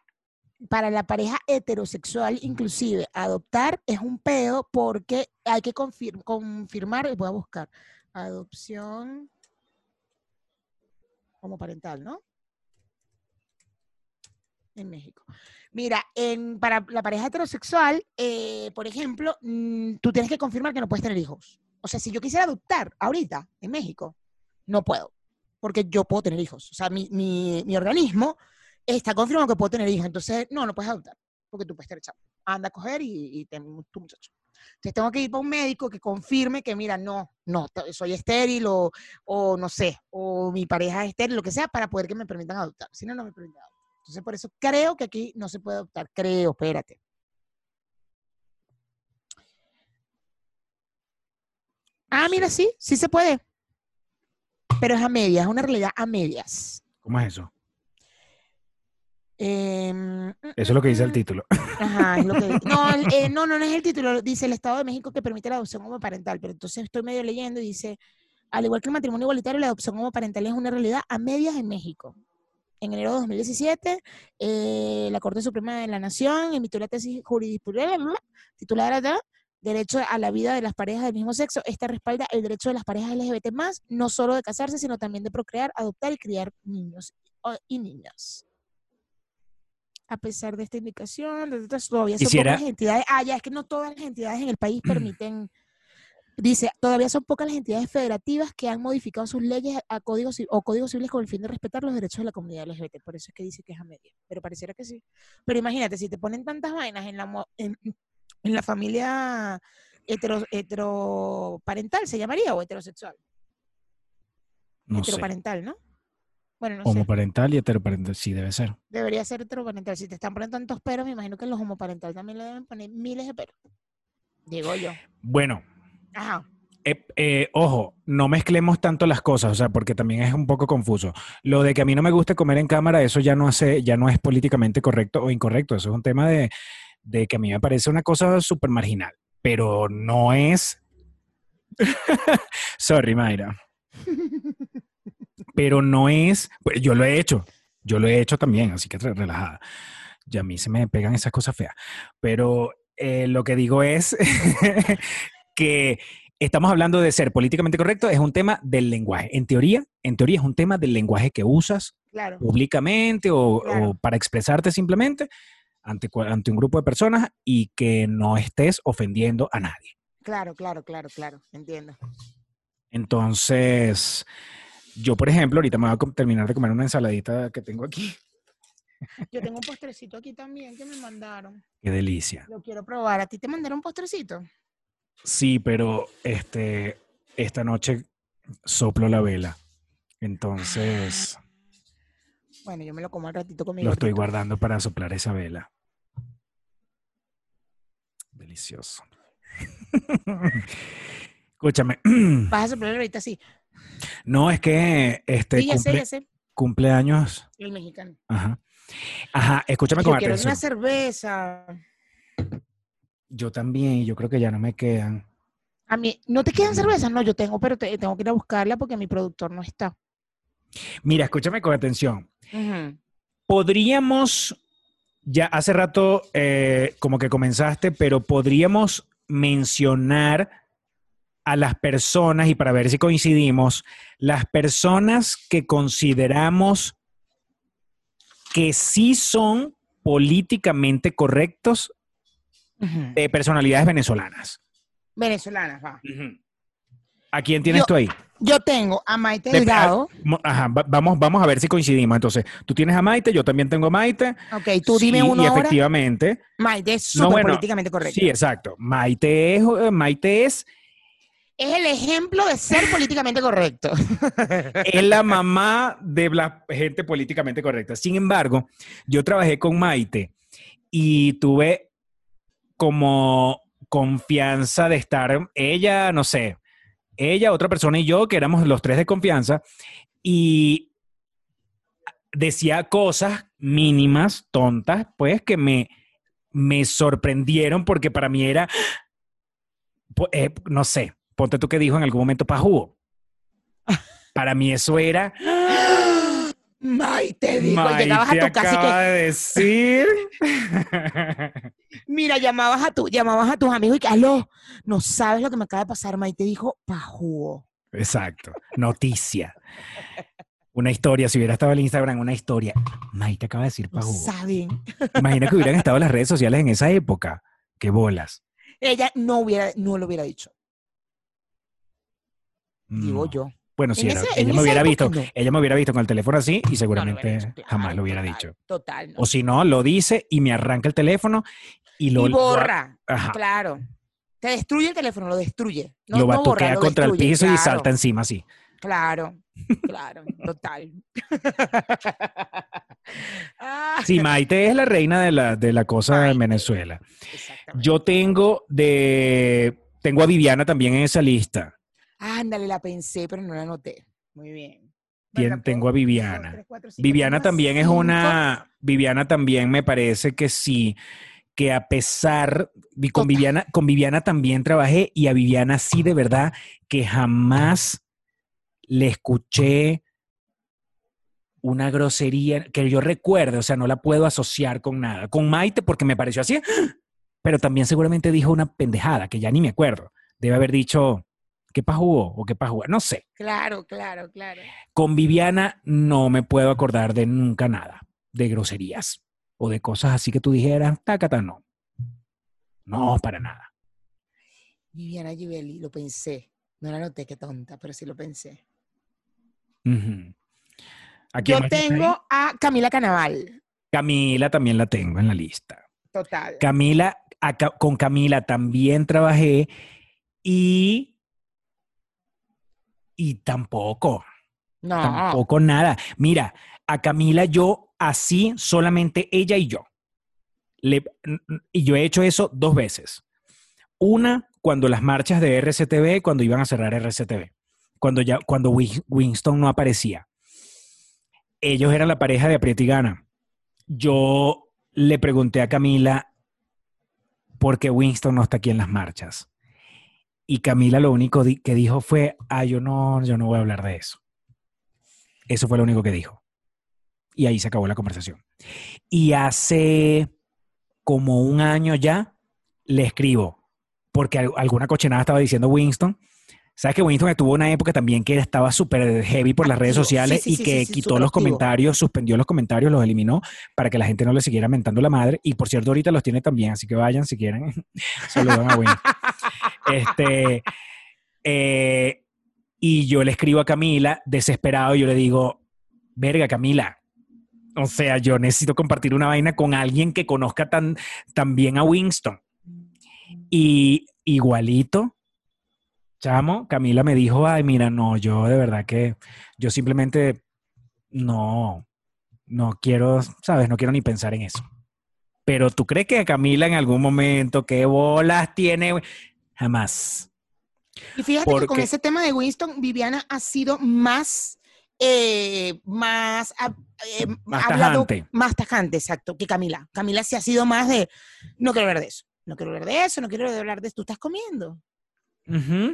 para la pareja heterosexual, inclusive, adoptar es un pedo porque hay que confir- confirmar, voy a buscar, adopción como parental, ¿no? En México. Mira, en, para la pareja heterosexual, eh, por ejemplo, mm, tú tienes que confirmar que no puedes tener hijos. O sea, si yo quisiera adoptar ahorita en México, no puedo porque yo puedo tener hijos. O sea, mi, mi, mi organismo está confirmado que puedo tener hijos. Entonces, no, no puedes adoptar, porque tú puedes tener chavo. Anda a coger y, y ten tu muchacho. Entonces, tengo que ir para un médico que confirme que, mira, no, no, soy estéril o, o no sé, o mi pareja es estéril, lo que sea, para poder que me permitan adoptar. Si no, no me permiten adoptar. Entonces, por eso creo que aquí no se puede adoptar. Creo, espérate. Ah, mira, sí, sí se puede. Pero es a medias, es una realidad a medias. ¿Cómo es eso? Em, Eso es lo que dice el mm, título. Ajá, es lo que no, eh, <laughs> no, no, no es el título, dice el Estado de México que permite la adopción homoparental, pero entonces estoy medio leyendo y dice, Al igual que el matrimonio igualitario, la adopción homoparental es una realidad a medias en México. En enero de 2017, eh, la Corte Suprema de la Nación emitió la tesis jurisprudencial titulada. Derecho a la vida de las parejas del mismo sexo. Esta respalda el derecho de las parejas LGBT no solo de casarse, sino también de procrear, adoptar y criar niños y niñas. A pesar de esta indicación, todavía son Quisiera- pocas entidades. Ah, ya, es que no todas las entidades en el país permiten. Dice, todavía son pocas las entidades federativas que han modificado sus leyes a códigos o códigos civiles con el fin de respetar los derechos de la comunidad LGBT. Por eso es que dice que es a media. Pero pareciera que sí. Pero imagínate, si te ponen tantas vainas en la, en, en la familia hetero, heteroparental, ¿se llamaría? ¿O heterosexual? No sé. heteroparental, ¿no? Bueno, no sé. Homoparental y heteroparental, sí debe ser. Debería ser heteroparental. Si te están poniendo tantos peros, me imagino que los homoparental también le deben poner miles de peros. Digo yo. Bueno, Ajá. eh, eh, ojo, no mezclemos tanto las cosas, o sea, porque también es un poco confuso. Lo de que a mí no me gusta comer en cámara, eso ya no hace, ya no es políticamente correcto o incorrecto. Eso es un tema de, de que a mí me parece una cosa súper marginal, pero no es. <laughs> Sorry, Mayra. <laughs> Pero no es. pues, Yo lo he hecho. Yo lo he hecho también, así que re- relajada. Y a mí se me pegan esas cosas feas. Pero eh, lo que digo es <laughs> que estamos hablando de ser políticamente correcto, es un tema del lenguaje. En teoría, en teoría es un tema del lenguaje que usas Claro. públicamente o, Claro. o para expresarte simplemente ante, ante un grupo de personas y que no estés ofendiendo a nadie. Claro, claro, claro, claro. Entiendo. Entonces, yo, por ejemplo, ahorita me voy a terminar de comer una ensaladita que tengo aquí. Yo tengo un postrecito aquí también que me mandaron. Qué delicia. Lo quiero probar. ¿A ti te mandaron un postrecito? Sí, pero este, esta noche soplo la vela. Entonces, Bueno, yo me lo como al ratito con mi lo estoy guardando para soplar esa vela. Delicioso. <laughs> Escúchame. Vas a soplar ahorita sí. No, es que este Sí, ya sé, cumple, ya sé. cumpleaños. El mexicano. Ajá. Ajá, escúchame Yo con quiero atención. una cerveza. Yo también, yo creo que ya no me quedan. A mí, ¿no te quedan cervezas? No, yo tengo, pero te- tengo que ir a buscarla porque mi productor no está. Mira, escúchame con atención. Podríamos, ya hace rato eh, como que comenzaste, pero podríamos mencionar a las personas, y para ver si coincidimos, las personas que consideramos que sí son políticamente correctos de personalidades venezolanas. Venezolanas, va. ¿A quién tienes Yo- tú ahí? Yo tengo a Maite De- Delgado. Mo- Ajá, va- vamos, vamos a ver si coincidimos. Entonces, tú tienes a Maite, yo también tengo a Maite. Ok, tú dime Sí, uno y ahora. efectivamente. Maite es No, súper bueno, políticamente correcto. Sí, exacto. Maite es, eh, Maite es, Es el ejemplo de ser políticamente correcto. <laughs> es la mamá de la gente políticamente correcta. Sin embargo, yo trabajé con Maite y tuve como confianza de estar, ella, no sé, ella, otra persona y yo, que éramos los tres de confianza, y decía cosas mínimas, tontas, pues que me, me sorprendieron porque para mí era, pu- eh, no sé, ponte tú que dijo en algún momento pa' jugo. <laughs> Para mí eso era... Maite dijo, llegabas a tu casa y acaba que, de decir... <laughs> mira, llamabas a tu, llamabas a tus amigos y que, aló, no sabes lo que me acaba de pasar. Maite dijo, pajugo. Exacto. Noticia. Una historia, si hubiera estado en Instagram, una historia. Maite acaba de decir No pa' jugo. saben. Imagina que hubieran estado las redes sociales en esa época. Qué bolas. Ella no hubiera, no lo hubiera dicho, digo No. yo. Bueno, si En en ella me hubiera visto, no. ella me hubiera visto con el teléfono así y <laughs> No lo seguramente claro, jamás lo hubiera total, dicho. Total. O si no, lo dice y me arranca el teléfono y lo y borra. Ajá. Claro. Te destruye el teléfono, lo destruye. Lo borra, batuquea lo contra el piso y salta encima así. Claro, claro, <laughs> total. <laughs> Ah, Sí, Maite es la reina de la, de la cosa en Maite. Venezuela. exactamente. Yo tengo de tengo a Viviana también en esa lista. Ándale, la pensé, pero no la anoté. Muy bien. Tien- Bueno, tengo a Viviana. Viviana también es una Viviana también me parece que sí que a pesar con. Viviana con Viviana también trabajé y a Viviana sí de verdad que jamás le escuché una grosería que yo recuerde, o sea, no la puedo asociar con nada. Con Maite porque me pareció así, pero también seguramente dijo una pendejada que ya ni me acuerdo. Debe haber dicho, ¿qué pa' jugó? O ¿qué pa' jugar? No sé. Claro, claro, claro. Con Viviana no me puedo acordar de nunca nada, de groserías o de cosas así que tú dijeras, tácata, no. No, para nada. Viviana Givelli, lo pensé. No la noté, qué tonta, pero sí lo pensé. Ujú. ¿A quién Yo tengo a Camila Canaval. Camila también la tengo en la lista. Total. Camila, con Camila también trabajé y, y tampoco, No. tampoco nada. Mira, a Camila yo así, solamente ella y yo. Le- y yo he hecho eso dos veces. Una, cuando las marchas de RCTV, cuando iban a cerrar RCTV, cuando, ya, cuando Win- Winston no aparecía. Ellos eran la pareja de Aprieta y Gana. Yo le pregunté a Camila por qué Winston no está aquí en las marchas. Y Camila lo único di- que dijo fue, ah, yo no, yo no voy a hablar de eso. Eso fue lo único que dijo. Y ahí se acabó la conversación. Y hace como un año ya le escribo, porque al- alguna cochinada estaba diciendo Winston. Sabes que Winston estuvo una época también que estaba súper heavy por las redes sociales Sí, sí, y sí, que quitó los activo. comentarios, suspendió los comentarios, los eliminó para que la gente no le siguiera mentando la madre. Y por cierto, ahorita los tiene también, así que vayan si quieren. <laughs> Saludan a Winston. Este, eh, y yo le escribo a Camila, desesperado, yo le digo, verga, Camila. O sea, yo necesito compartir una vaina con alguien que conozca tan, bien a Winston. Y igualito, chamo, Camila me dijo, ay, mira, no, yo de verdad que yo simplemente no, no quiero, sabes, no quiero ni pensar en eso. Pero tú crees que Camila en algún momento, qué bolas tiene, jamás. Y fíjate que con ese tema de Winston, Viviana ha sido más, eh, más, eh, Más hablado- tajante. más tajante, exacto, que Camila. Camila sí ha sido más de, no quiero hablar de eso, no quiero hablar de eso, no quiero hablar de eso. ¿Tú estás comiendo? Mm.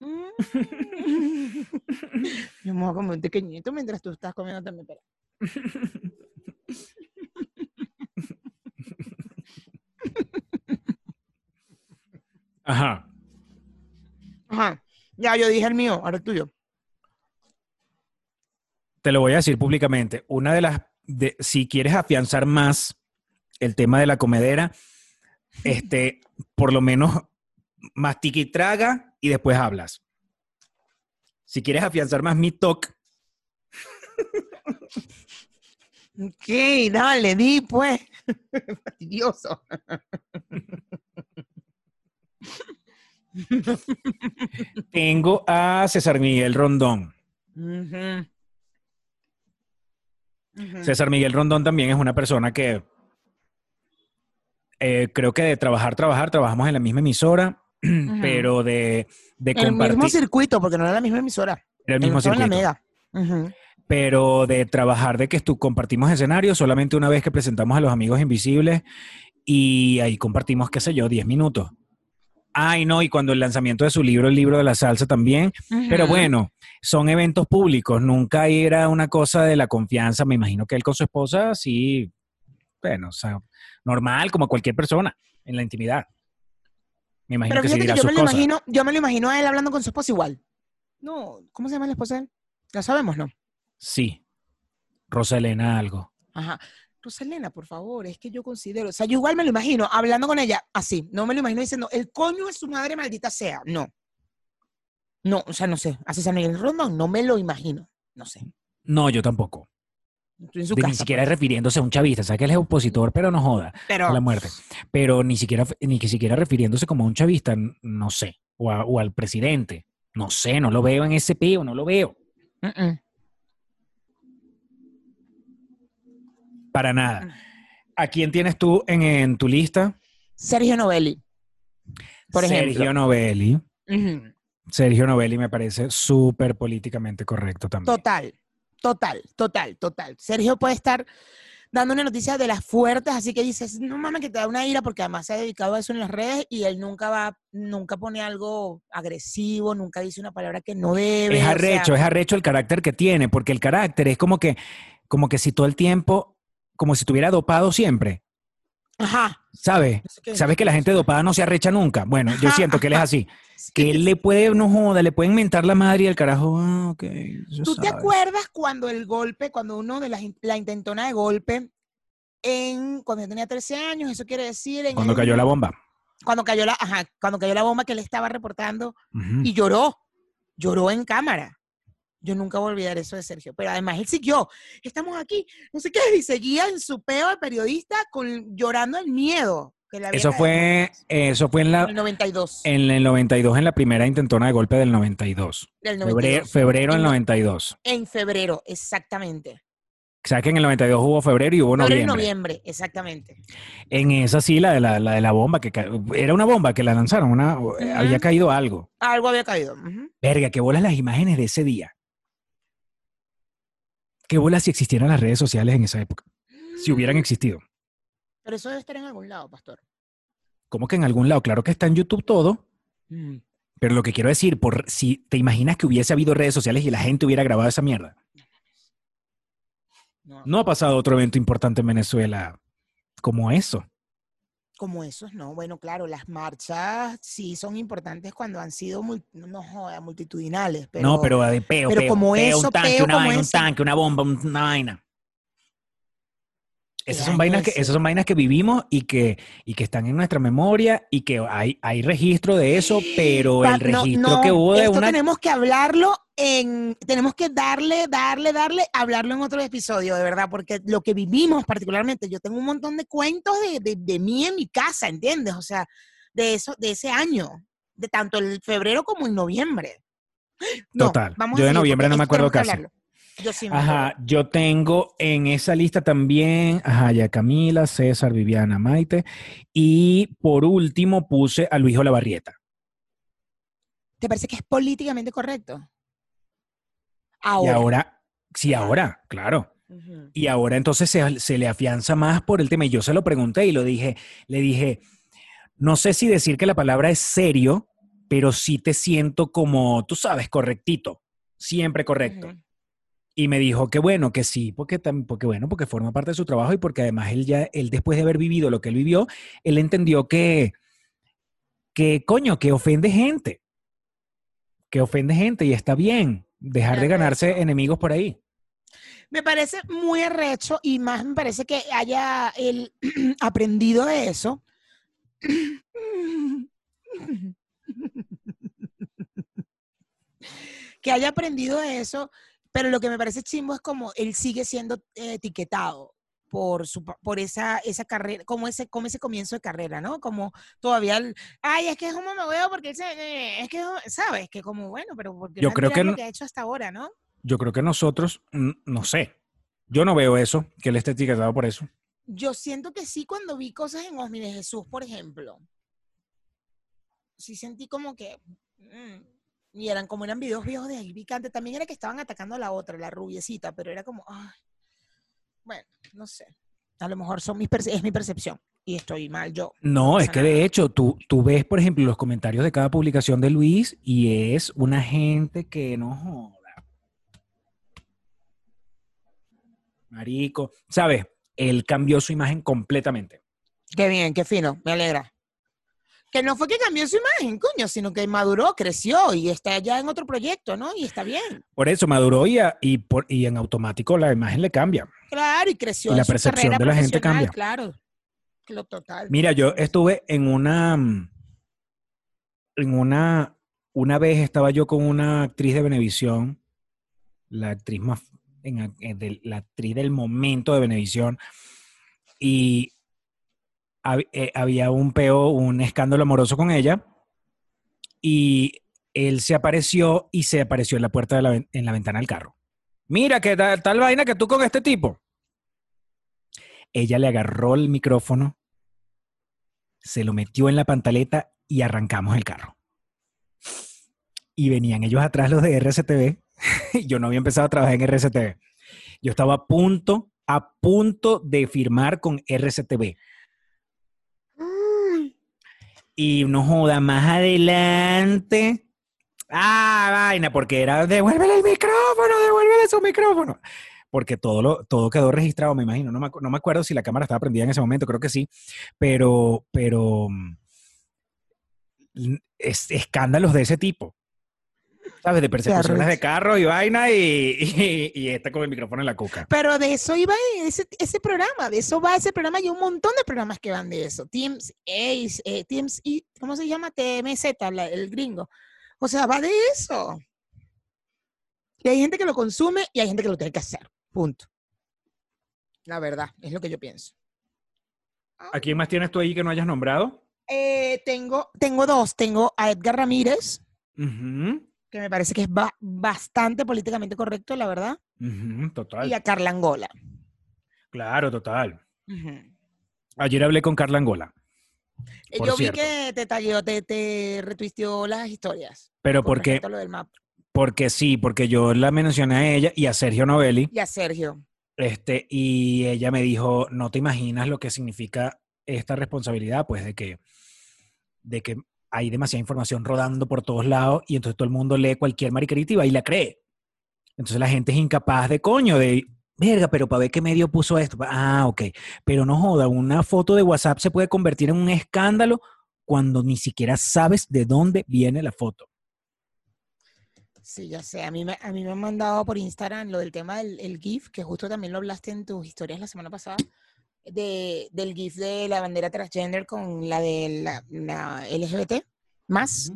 <laughs> Yo me voy a comer un pequeñito mientras tú estás comiendo también. espera. <laughs> Ajá. Ajá. Ya, yo dije el mío, ahora el tuyo. te lo voy a decir públicamente, una de las, de, si quieres afianzar más el tema de la comedera, <laughs> este, por lo menos mastica y traga y después hablas. Si quieres afianzar más mi talk, Ok, dale, di pues. <laughs> Fastidioso. <laughs> <laughs> tengo a César Miguel Rondón. César Miguel Rondón también es una persona que eh, creo que de trabajar, trabajar, trabajamos en la misma emisora, <clears throat> pero de, de En el mismo compartir circuito, porque no era la misma emisora. era el mismo en la circuito. mega. Ujú. pero de trabajar de que estu- compartimos escenario solamente una vez que presentamos a los amigos invisibles y ahí compartimos, qué sé yo, 10 minutos. Ay, no, y cuando el lanzamiento de su libro, el libro de la salsa también, pero bueno, son eventos públicos, nunca era una cosa de la confianza, me imagino que él con su esposa sí, bueno, o sea, normal como cualquier persona en la intimidad. Me imagino Pero que fíjate seguirá que yo sus me, lo cosas. imagino, yo me lo imagino a él hablando con su esposa igual. No, ¿cómo se llama la esposa de él? Ya sabemos, ¿no? Sí, Rosalena algo. Ajá. Rosalena, por favor, es que yo considero, o sea, yo igual me lo imagino hablando con ella así, no me lo imagino diciendo, el coño de su madre maldita sea, no. No, o sea, no sé, así San Miguel Rondón, no me lo imagino, no sé. No, yo tampoco. Estoy en su De casa. ni siquiera pues. refiriéndose a un chavista, sabes que él es opositor, pero no joda. Pero, a la muerte. Pero ni siquiera, ni siquiera refiriéndose como a un chavista, no sé, o, a- o al presidente. No sé, no lo veo en ese peo, no lo veo. mm, mm. Para nada. ¿A quién tienes tú en, en tu lista? Sergio Novelli, por ejemplo. Sergio Novelli. Sergio Novelli me parece súper políticamente correcto también. Total, total, total, total. Sergio puede estar dando una noticia de las fuertes, así que dices, no mames, que te da una ira, porque además se ha dedicado a eso en las redes y él nunca va, nunca pone algo agresivo, nunca dice una palabra que no debe. Es o sea, arrecho, es arrecho el carácter que tiene, porque el carácter es como que, como que si todo el tiempo, como si estuviera dopado siempre, Ajá. ¿sabes? ¿Sabes que la gente dopada no se arrecha nunca? Bueno, yo siento que él es así. <laughs> Que él le puede, no joda, le pueden mentar la madre y el carajo, ah, ok. ¿Tú te acuerdas cuando el golpe, cuando uno de las, la intentona de golpe, en, cuando yo tenía 13 años, eso quiere decir... En Cuando el- cayó la bomba. Cuando cayó la, ajá, cuando cayó la bomba que él estaba reportando y lloró, lloró en cámara. Yo nunca voy a olvidar eso de Sergio, pero además él siguió, estamos aquí, no sé qué, y seguía en su peo de periodista con, llorando el miedo. Que Eso fue, eso fue en en la, el 92. en el 92, en la primera intentona de golpe del 92. del Febrero, 92. febrero del En no- 92. En febrero, exactamente. O sea que en el 92 hubo febrero y hubo Febrero y noviembre. noviembre, exactamente. En esa sí, la de la, la de la bomba, que era una bomba que la lanzaron, una, había caído algo. Algo había caído. Verga, qué bolas las imágenes de ese día. Qué bolas si existieran las redes sociales en esa época. Si hubieran existido. Pero eso debe estar en algún lado, pastor. ¿Cómo que en algún lado? Claro que está en YouTube todo. Mm. Pero lo que quiero decir, por si te imaginas que hubiese habido redes sociales y la gente hubiera grabado esa mierda. No, No ha pasado otro evento importante en Venezuela como eso. Como esos, no. Bueno, claro, las marchas sí son importantes cuando han sido no joda, multitudinales. Pero, no, pero de peo, pero peo, como peo, eso, un tanque, peo una como vaina, un ese. tanque, una bomba, un- una vaina. Esas son, vainas que, esas son vainas que vivimos y que, y que están en nuestra memoria y que hay, hay registro de eso, pero el no, registro no, que hubo de esto una... tenemos que hablarlo en, tenemos que darle, darle, darle, hablarlo en otro episodio, de verdad, porque lo que vivimos particularmente, yo tengo un montón de cuentos de, de, de mí en mi casa, ¿entiendes? O sea, de eso, de ese año, de tanto el febrero como en noviembre. <gasps> No, Total. vamos Yo de noviembre no me acuerdo casi. hablarlo. Yo sí me Ajá, acuerdo. yo tengo en esa lista también, ajá, ya Camila, César, Viviana, Maite. Y por último puse a Luis Olavarrieta. ¿Te parece que es políticamente correcto? Y Ahora. ahora, sí, ahora, claro. Y ahora entonces se, se le afianza más por el tema. Y yo se lo pregunté y lo dije, le dije, no sé si decir que la palabra es serio, pero sí te siento como, tú sabes, correctito, siempre correcto. Y me dijo que bueno, que sí, porque, porque bueno, porque forma parte de su trabajo y porque además él ya, él después de haber vivido lo que él vivió, él entendió que, que coño, que ofende gente, que ofende gente y está bien dejar de ganarse enemigos por ahí. Me parece muy arrecho y más me parece que haya él <clears throat> aprendido de eso. <clears throat> que haya aprendido de eso, pero lo que me parece chimbo es como él sigue siendo eh, etiquetado por su por esa esa carrera, como ese como ese comienzo de carrera, ¿no? Como todavía el, ay, es que es como me veo porque él se- es que sabes que como bueno, pero porque Yo no creo que lo que ha hecho hasta ahora, ¿no? Yo creo que nosotros, no sé, yo no veo eso, que él esté etiquetado por eso. Yo siento que sí cuando vi cosas en Osmi de Jesús, por ejemplo. Sí sentí como que... mm, y eran como eran videos viejos de ahí picante. También era que estaban atacando a la otra, la rubiecita, pero era como... ay, bueno, no sé. A lo mejor son mis es mi percepción y estoy mal yo. No, es que de hecho, tú, tú ves, por ejemplo, los comentarios de cada publicación de Luis y es una gente que no joda. Marico, ¿sabes? Él cambió su imagen completamente. Qué bien, qué fino, me alegra. Que no fue que cambió su imagen, coño, sino que maduró, creció y está ya en otro proyecto, ¿no? Y está bien. Por eso maduró y, a- y, por, y en automático la imagen le cambia. Claro, y creció. Y la percepción de la gente cambia. Claro. Lo total. Mira, yo estuve en una. mm, En una. Una vez estaba yo con una actriz de Venevisión, la actriz más. en a- en del- la actriz del momento de Venevisión, y eh, había un peo, un escándalo amoroso con ella, y él se apareció y se apareció en la puerta de la, en la ventana del carro. Mira, que tal vaina que tú con este tipo. Ella le agarró el micrófono, se lo metió en la pantaleta y arrancamos el carro. Y venían ellos atrás los de RCTV. <laughs> Yo no había empezado a trabajar en RCTV. Yo estaba a punto a punto de firmar con RCTV. Y no joda, más adelante. Ah, vaina, porque era devuélvele el micrófono, devuélvele su micrófono. Porque todo, lo, todo quedó registrado, me imagino. No me, no me acuerdo si la cámara estaba prendida en ese momento, creo que sí. Pero, pero. mm, Es, escándalos de ese tipo. ¿Sabes? De persecuciones de carros y vaina y, y, y esta con el micrófono en la cuca. Pero de eso iba ese, ese programa, de eso va ese programa y un montón de programas que van de eso. Teams Ace, eh, Teams, y, ¿cómo se llama? TMZ, la- el gringo. O sea, va de eso. Y hay gente que lo consume y hay gente que lo tiene que hacer. Punto. La verdad, es lo que yo pienso. ¿A quién más tienes tú ahí que no hayas nombrado? Eh, tengo, tengo dos. Tengo a Edgar Ramírez, Ujú, que me parece que es ba- bastante políticamente correcto, la verdad. total. Y a Carla Angola. Claro, total. Ayer hablé con Carla Angola. Eh, Yo cierto. vi que te tagueó, te, te retuisteó las historias. Pero porque, lo del map. porque sí, porque yo la mencioné a ella y a Sergio Novelli, Y a Sergio. este, y ella me dijo, no te imaginas lo que significa esta responsabilidad, pues de que, de que hay demasiada información rodando por todos lados y entonces todo el mundo lee cualquier mariquerita y va y la cree. Entonces la gente es incapaz de coño, de, verga, pero para ver qué medio puso esto. Ah, ok. Pero no joda, una foto de WhatsApp se puede convertir en un escándalo cuando ni siquiera sabes de dónde viene la foto. Sí, ya sé. A mí, me, han mandado por Instagram lo del tema del el GIF, que justo también lo hablaste en tus historias la semana pasada, de, del GIF de la bandera transgender con la de la, la LGBT más.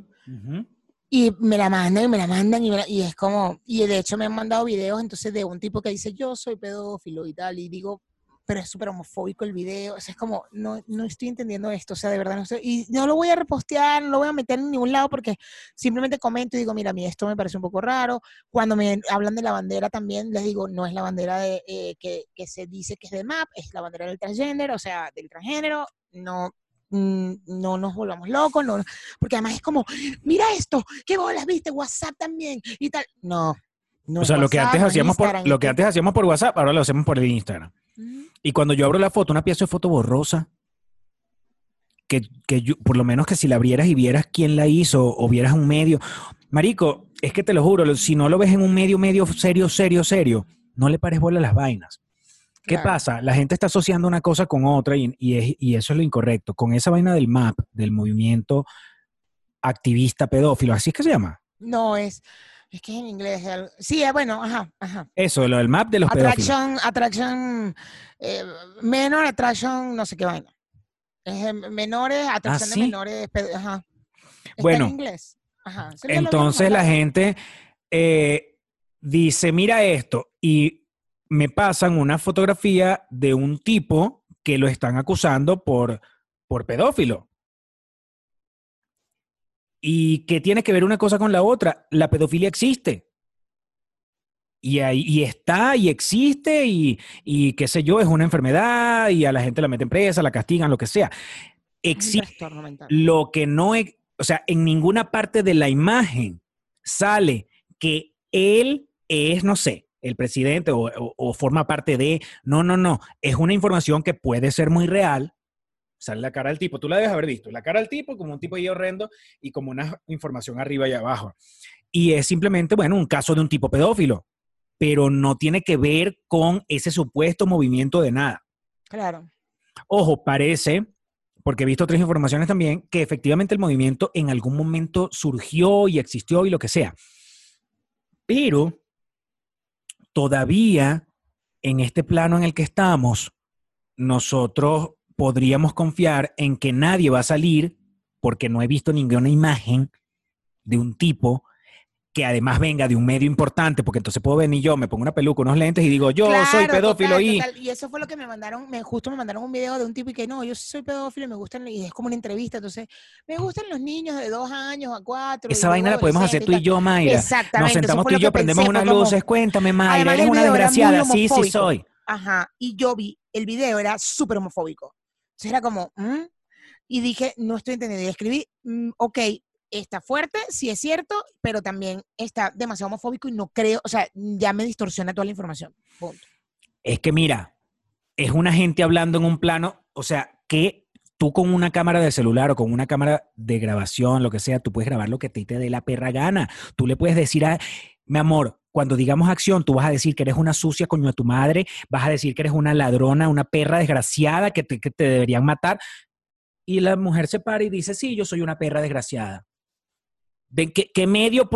Y me la mandan y me la mandan y, me la- y es como, y de hecho me han mandado videos entonces de un tipo que dice yo soy pedófilo y tal, y digo, pero es súper homofóbico el video, o sea, es como, no, no estoy entendiendo esto, o sea, de verdad no estoy, y no lo voy a repostear, no lo voy a meter en ningún lado porque simplemente comento y digo, mira, a mí esto me parece un poco raro, cuando me hablan de la bandera también les digo, no es la bandera de, eh, que, que se dice que es de MAP, es la bandera del transgénero, o sea, del transgénero, no, no nos volvamos locos, no, porque además es como, mira esto, qué bolas, viste, WhatsApp también y tal. No. no O sea, lo que antes hacíamos por, lo que antes hacíamos por WhatsApp, ahora lo hacemos por el Instagram. Y cuando yo abro la foto, una pieza de foto borrosa, que, que yo- por lo menos que si la abrieras y vieras quién la hizo o vieras un medio. Marico, es que te lo juro, si no lo ves en un medio, medio serio, serio, serio, no le pares bola a las vainas. ¿Qué Claro. pasa? La gente está asociando una cosa con otra y, y es- y eso es lo incorrecto. Con esa vaina del MAP, del movimiento activista pedófilo, así es que se llama. No, es, es que es en inglés. Sí, eh, bueno, ajá, ajá. Eso, lo del MAP de los pedófilos. Attraction, attraction, eh, menor attraction, no sé qué vaina. Es menores, atracción ¿sí? de menores, pe- ajá. Está Bueno, en inglés. Ajá. Entonces la gente eh, dice, mira esto, y me pasan una fotografía de un tipo que lo están acusando por, por pedófilo. ¿Y qué tiene que ver una cosa con la otra? La pedofilia existe. Y, ahí, y está y existe y, y qué sé yo, es una enfermedad y a la gente la meten presa, la castigan, lo que sea. Existe lo que no es, o sea, en ninguna parte de la imagen sale que él es, no sé, el presidente o, o- o forma parte de, no, no, no, es una información que puede ser muy real. Sale la cara del tipo, tú la debes haber visto, la cara del tipo como un tipo ahí horrendo y como una información arriba y abajo. Y es simplemente, bueno, un caso de un tipo pedófilo, pero no tiene que ver con ese supuesto movimiento de nada. Claro. Ojo, parece, porque he visto otras informaciones también, que efectivamente el movimiento en algún momento surgió y existió y lo que sea. Pero todavía en este plano en el que estamos, nosotros podríamos confiar en que nadie va a salir, porque no he visto ninguna imagen de un tipo que además venga de un medio importante, porque entonces puedo venir yo, me pongo una peluca, unos lentes y digo, yo soy pedófilo total, y... total. Y eso fue lo que me mandaron, me, justo me mandaron un video de un tipo y que no, yo soy pedófilo y me gustan, y es como una entrevista, entonces, me gustan los niños de dos años a cuatro. Esa vaina la podemos hacer tú y yo, Mayra. Exactamente. Nos sentamos tú y yo, prendemos unas luces. Cuéntame, Mayra, eres una desgraciada. Sí, sí soy. Ajá, y yo vi, el video era súper homofóbico. Era como, ¿mm? y dije, no estoy entendiendo. Y escribí, mm, ok, está fuerte, sí es cierto, pero también está demasiado homofóbico y no creo, o sea, ya me distorsiona toda la información. Es que mira, es una gente hablando en un plano, o sea, que tú con una cámara de celular o con una cámara de grabación, lo que sea, tú puedes grabar lo que te, te dé la perra gana. Tú le puedes decir a, mi amor, cuando digamos acción, tú vas a decir que eres una sucia coño de tu madre, vas a decir que eres una ladrona, una perra desgraciada, que te, que te deberían matar. Y la mujer se para y dice, sí, yo soy una perra desgraciada. ¿De qué, qué medio?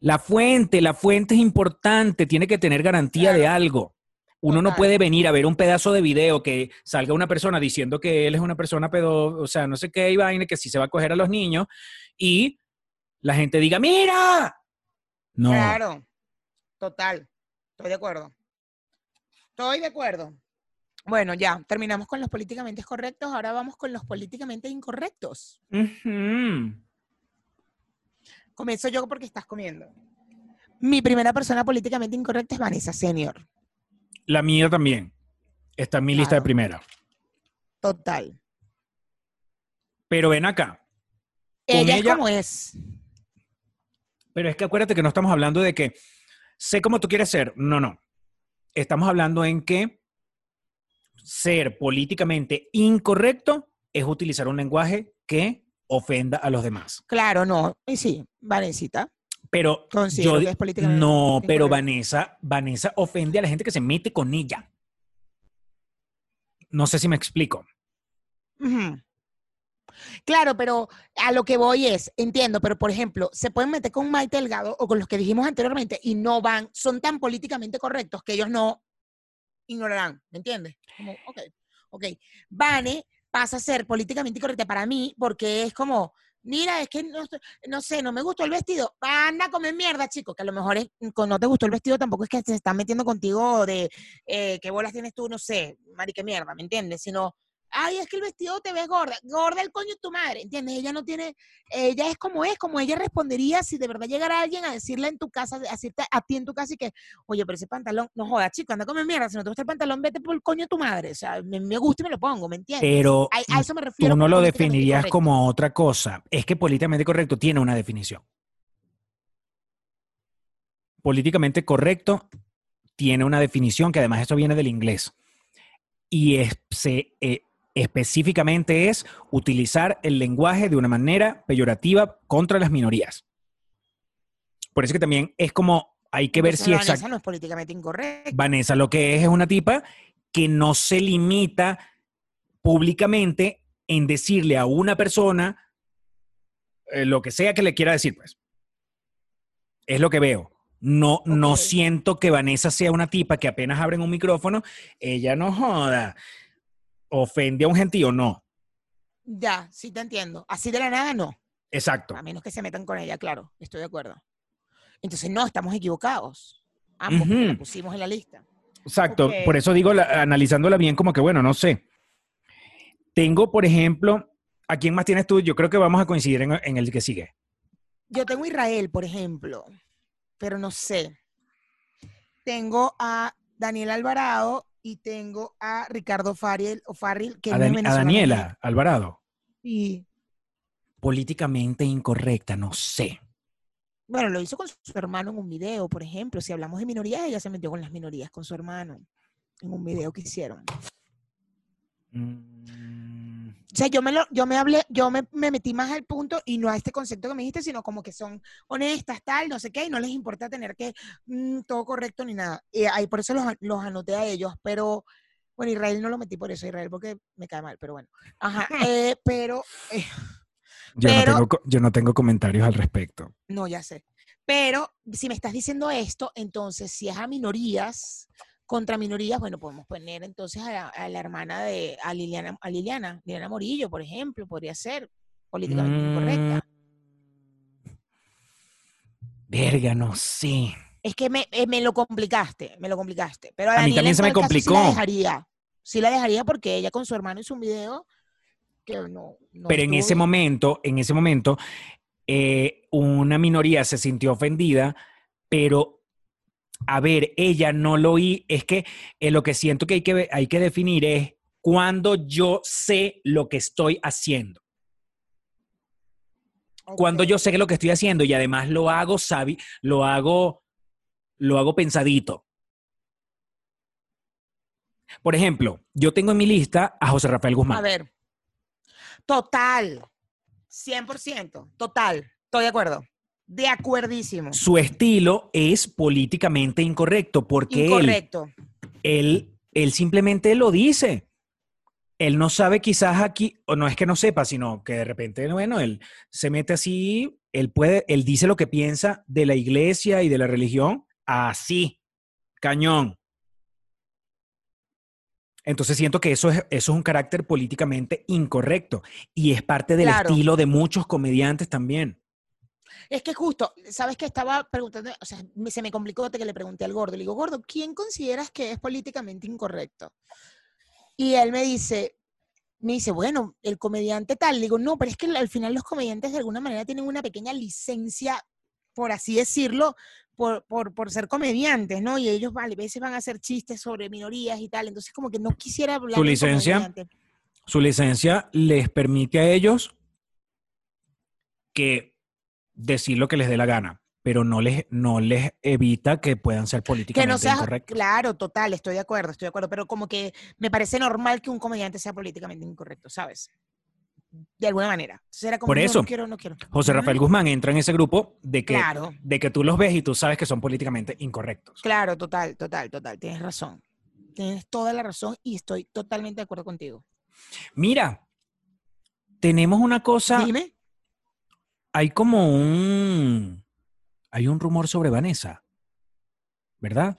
La fuente, la fuente es importante, tiene que tener garantía de algo. Uno no puede venir a ver un pedazo de video que salga una persona diciendo que él es una persona pedo, o sea, no sé qué y vaina, que si se va a coger a los niños y la gente diga, mira. No, Claro, total. Estoy de acuerdo. Estoy de acuerdo. Bueno, ya, terminamos con los políticamente correctos, ahora vamos con los políticamente incorrectos. Ujú. Comienzo yo porque estás comiendo. Mi primera persona políticamente incorrecta es Vanessa Senior. la mía también. Está en mi lista de primera. Total. Pero ven acá. Ella- es como es. Pero es que acuérdate que no estamos hablando de que sé cómo tú quieres ser. No, no. Estamos hablando en que ser políticamente incorrecto es utilizar un lenguaje que ofenda a los demás. Claro, no. Y sí, Vanesita. Pero Considero yo que di- es políticamente no, pero incorrecto. Vanessa, Vanessa ofende a la gente que se mete con ella. No sé si me explico. Claro, pero a lo que voy es, entiendo, pero por ejemplo, se pueden meter con Maite Delgado o con los que dijimos anteriormente y no van, son tan políticamente correctos que ellos no ignorarán, ¿me entiendes? Como, ok, ok. Vane pasa a ser políticamente incorrecta para mí porque es como, mira, es que no, no sé, no me gustó el vestido, anda a comer mierda, chico, que a lo mejor es, no te gustó el vestido tampoco es que se están metiendo contigo de eh, qué bolas tienes tú, no sé, marique mierda, ¿me entiendes? Sino ay, es que el vestido te ves gorda, gorda el coño de tu madre, ¿entiendes? Ella no tiene, ella es como es, como ella respondería si de verdad llegara alguien a decirle en tu casa, a decirte a ti en tu casa y que, oye, pero ese pantalón, no jodas, chico, anda comer mierda, si no te gusta el pantalón, vete por el coño de tu madre, o sea, me, me gusta y me lo pongo, ¿me entiendes? Pero a, a eso me refiero. tú no con lo definirías correcto. como otra cosa. Es que políticamente correcto tiene una definición. Políticamente correcto tiene una definición que además esto viene del inglés. Y es- se, eh, específicamente es utilizar el lenguaje de una manera peyorativa contra las minorías. Por eso que también es como, hay que ver Entonces, si Vanessa exact- no es políticamente incorrecto. Vanessa lo que es es una tipa que no se limita públicamente en decirle a una persona eh, lo que sea que le quiera decir, pues. Es lo que veo. No, no siento que Vanessa sea una tipa que apenas abren un micrófono, ella no joda, ofende a un gentío, no. Ya, sí te entiendo. Así de la nada, no. Exacto. A menos que se metan con ella, claro, estoy de acuerdo. Entonces, no, estamos equivocados. Ambos, la pusimos en la lista. Exacto, por eso digo, la- analizándola bien, como que bueno, no sé. Tengo, por ejemplo, ¿a quién más tienes tú? Yo creo que vamos a coincidir en, en el que sigue. Yo tengo Israel, por ejemplo, pero no sé. Tengo a Daniel Alvarado y tengo a Ricardo Farril, o Farril que A, no es a Daniela Alvarado. Y Políticamente incorrecta, no sé. bueno, lo hizo con su hermano en un video, por ejemplo. Si hablamos de minorías, ella se metió con las minorías con su hermano en un video que hicieron. Mm, O sea, yo me lo, yo me hablé, yo me, me metí más al punto y no a este concepto que me dijiste, sino como que son honestas, tal, no sé qué, y no les importa tener que mm, todo correcto ni nada. Y ahí por eso los, los anoté a ellos, pero bueno, Israel no lo metí por eso, Israel, porque me cae mal, pero bueno. Ajá, <laughs> eh, pero eh, yo, Pero- no tengo, yo no tengo comentarios al respecto. no, ya sé. Pero si me estás diciendo esto, entonces si es a minorías, contra minorías, bueno, podemos poner entonces a la, a la hermana de, a Liliana, a Liliana, Liliana Morillo, por ejemplo, podría ser políticamente incorrecta. Mm, Verga, no sé. Es que me, eh, me lo complicaste, me lo complicaste. Pero a, A mí también se me caso, Sí complicó. la dejaría. Sí la dejaría porque ella con su hermano hizo un video que no. no Pero en ese bien. momento, en ese momento, eh, una minoría se sintió ofendida, pero a ver, ella no lo oí. Es que eh, lo que siento que hay que, hay que definir es cuando yo sé lo que estoy haciendo. Cuando yo sé lo que estoy haciendo y además lo hago sabi, lo hago, lo hago pensadito. Por ejemplo, yo tengo en mi lista a José Rafael A Guzmán. ver. Total. 100%. Total. Estoy de acuerdo. De acuerdísimo. Su estilo es políticamente incorrecto porque él, él, él simplemente lo dice. Él no sabe quizás aquí, o no es que no sepa, sino que de repente, bueno, él se mete así, él puede, él dice lo que piensa de la iglesia y de la religión así, cañón. Entonces siento que eso es, eso es un carácter políticamente incorrecto y es parte del Claro. estilo de muchos comediantes también. Es que justo, ¿sabes que Estaba preguntando, o sea, me- se me complicó que le pregunté al gordo. Le digo, gordo, ¿quién consideras que es políticamente incorrecto? Y él me dice, me dice, bueno, el comediante tal. Le digo, no, pero es que al final los comediantes de alguna manera tienen una pequeña licencia, por así decirlo, por, por, por ser comediantes, ¿no? Y ellos vale, a veces van a hacer chistes sobre minorías y tal. Entonces, como que no quisiera hablar ¿Su licencia? Su licencia les permite a ellos que decir lo que les dé la gana, pero no les, no les evita que puedan ser Que políticamente no sea, incorrectos. claro, total, estoy de acuerdo, estoy de acuerdo, pero como que me parece normal que un comediante sea políticamente incorrecto, ¿sabes? De alguna manera. Era como, Por eso, no quiero, no quiero. José. Rafael Guzmán entra en ese grupo de que, Claro, de que tú los ves y tú sabes que son políticamente incorrectos. claro, total, total, total, tienes razón. Tienes toda la razón y estoy totalmente de acuerdo contigo. Mira, tenemos una cosa, Dime. Hay como un, hay un rumor sobre Vanessa, ¿verdad?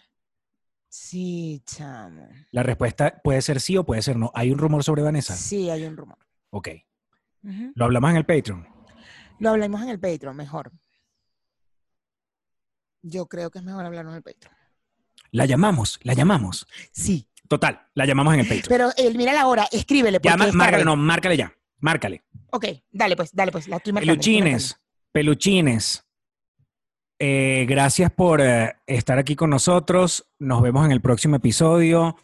Sí, chamo. La respuesta puede ser sí o puede ser no. Hay un rumor sobre Vanessa. Sí, hay un rumor. Ok. Lo hablamos en el Patreon. Lo hablamos en el Patreon, mejor. Yo creo que es mejor hablarlo en el Patreon. La llamamos, la llamamos. Sí, Total, la llamamos en el Patreon. pero él, mira la hora, escríbele. Llama, márcale, no, márcale ya. Márcale. Ok, dale pues, dale pues, la estoy marcando. Peluchines, peluchines. eh, gracias por eh, estar aquí con nosotros. Nos vemos en el próximo episodio.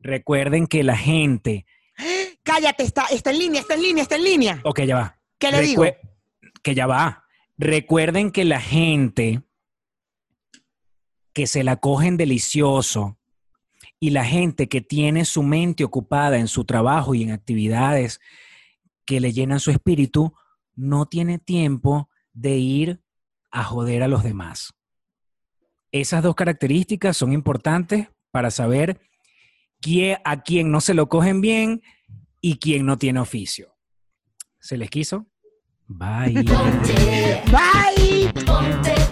Recuerden que la gente. <gasps> Cállate, está, está en línea, está en línea, está en línea. Ok, ya va. ¿Qué le digo? Que ya va. Recuerden que la gente que se la cogen delicioso y la gente que tiene su mente ocupada en su trabajo y en actividades que le llenan su espíritu, no tiene tiempo de ir a joder a los demás. Esas dos características son importantes para saber quién, a quién no se lo cogen bien y quién no tiene oficio. ¿Se les quiso? Bye. Bye.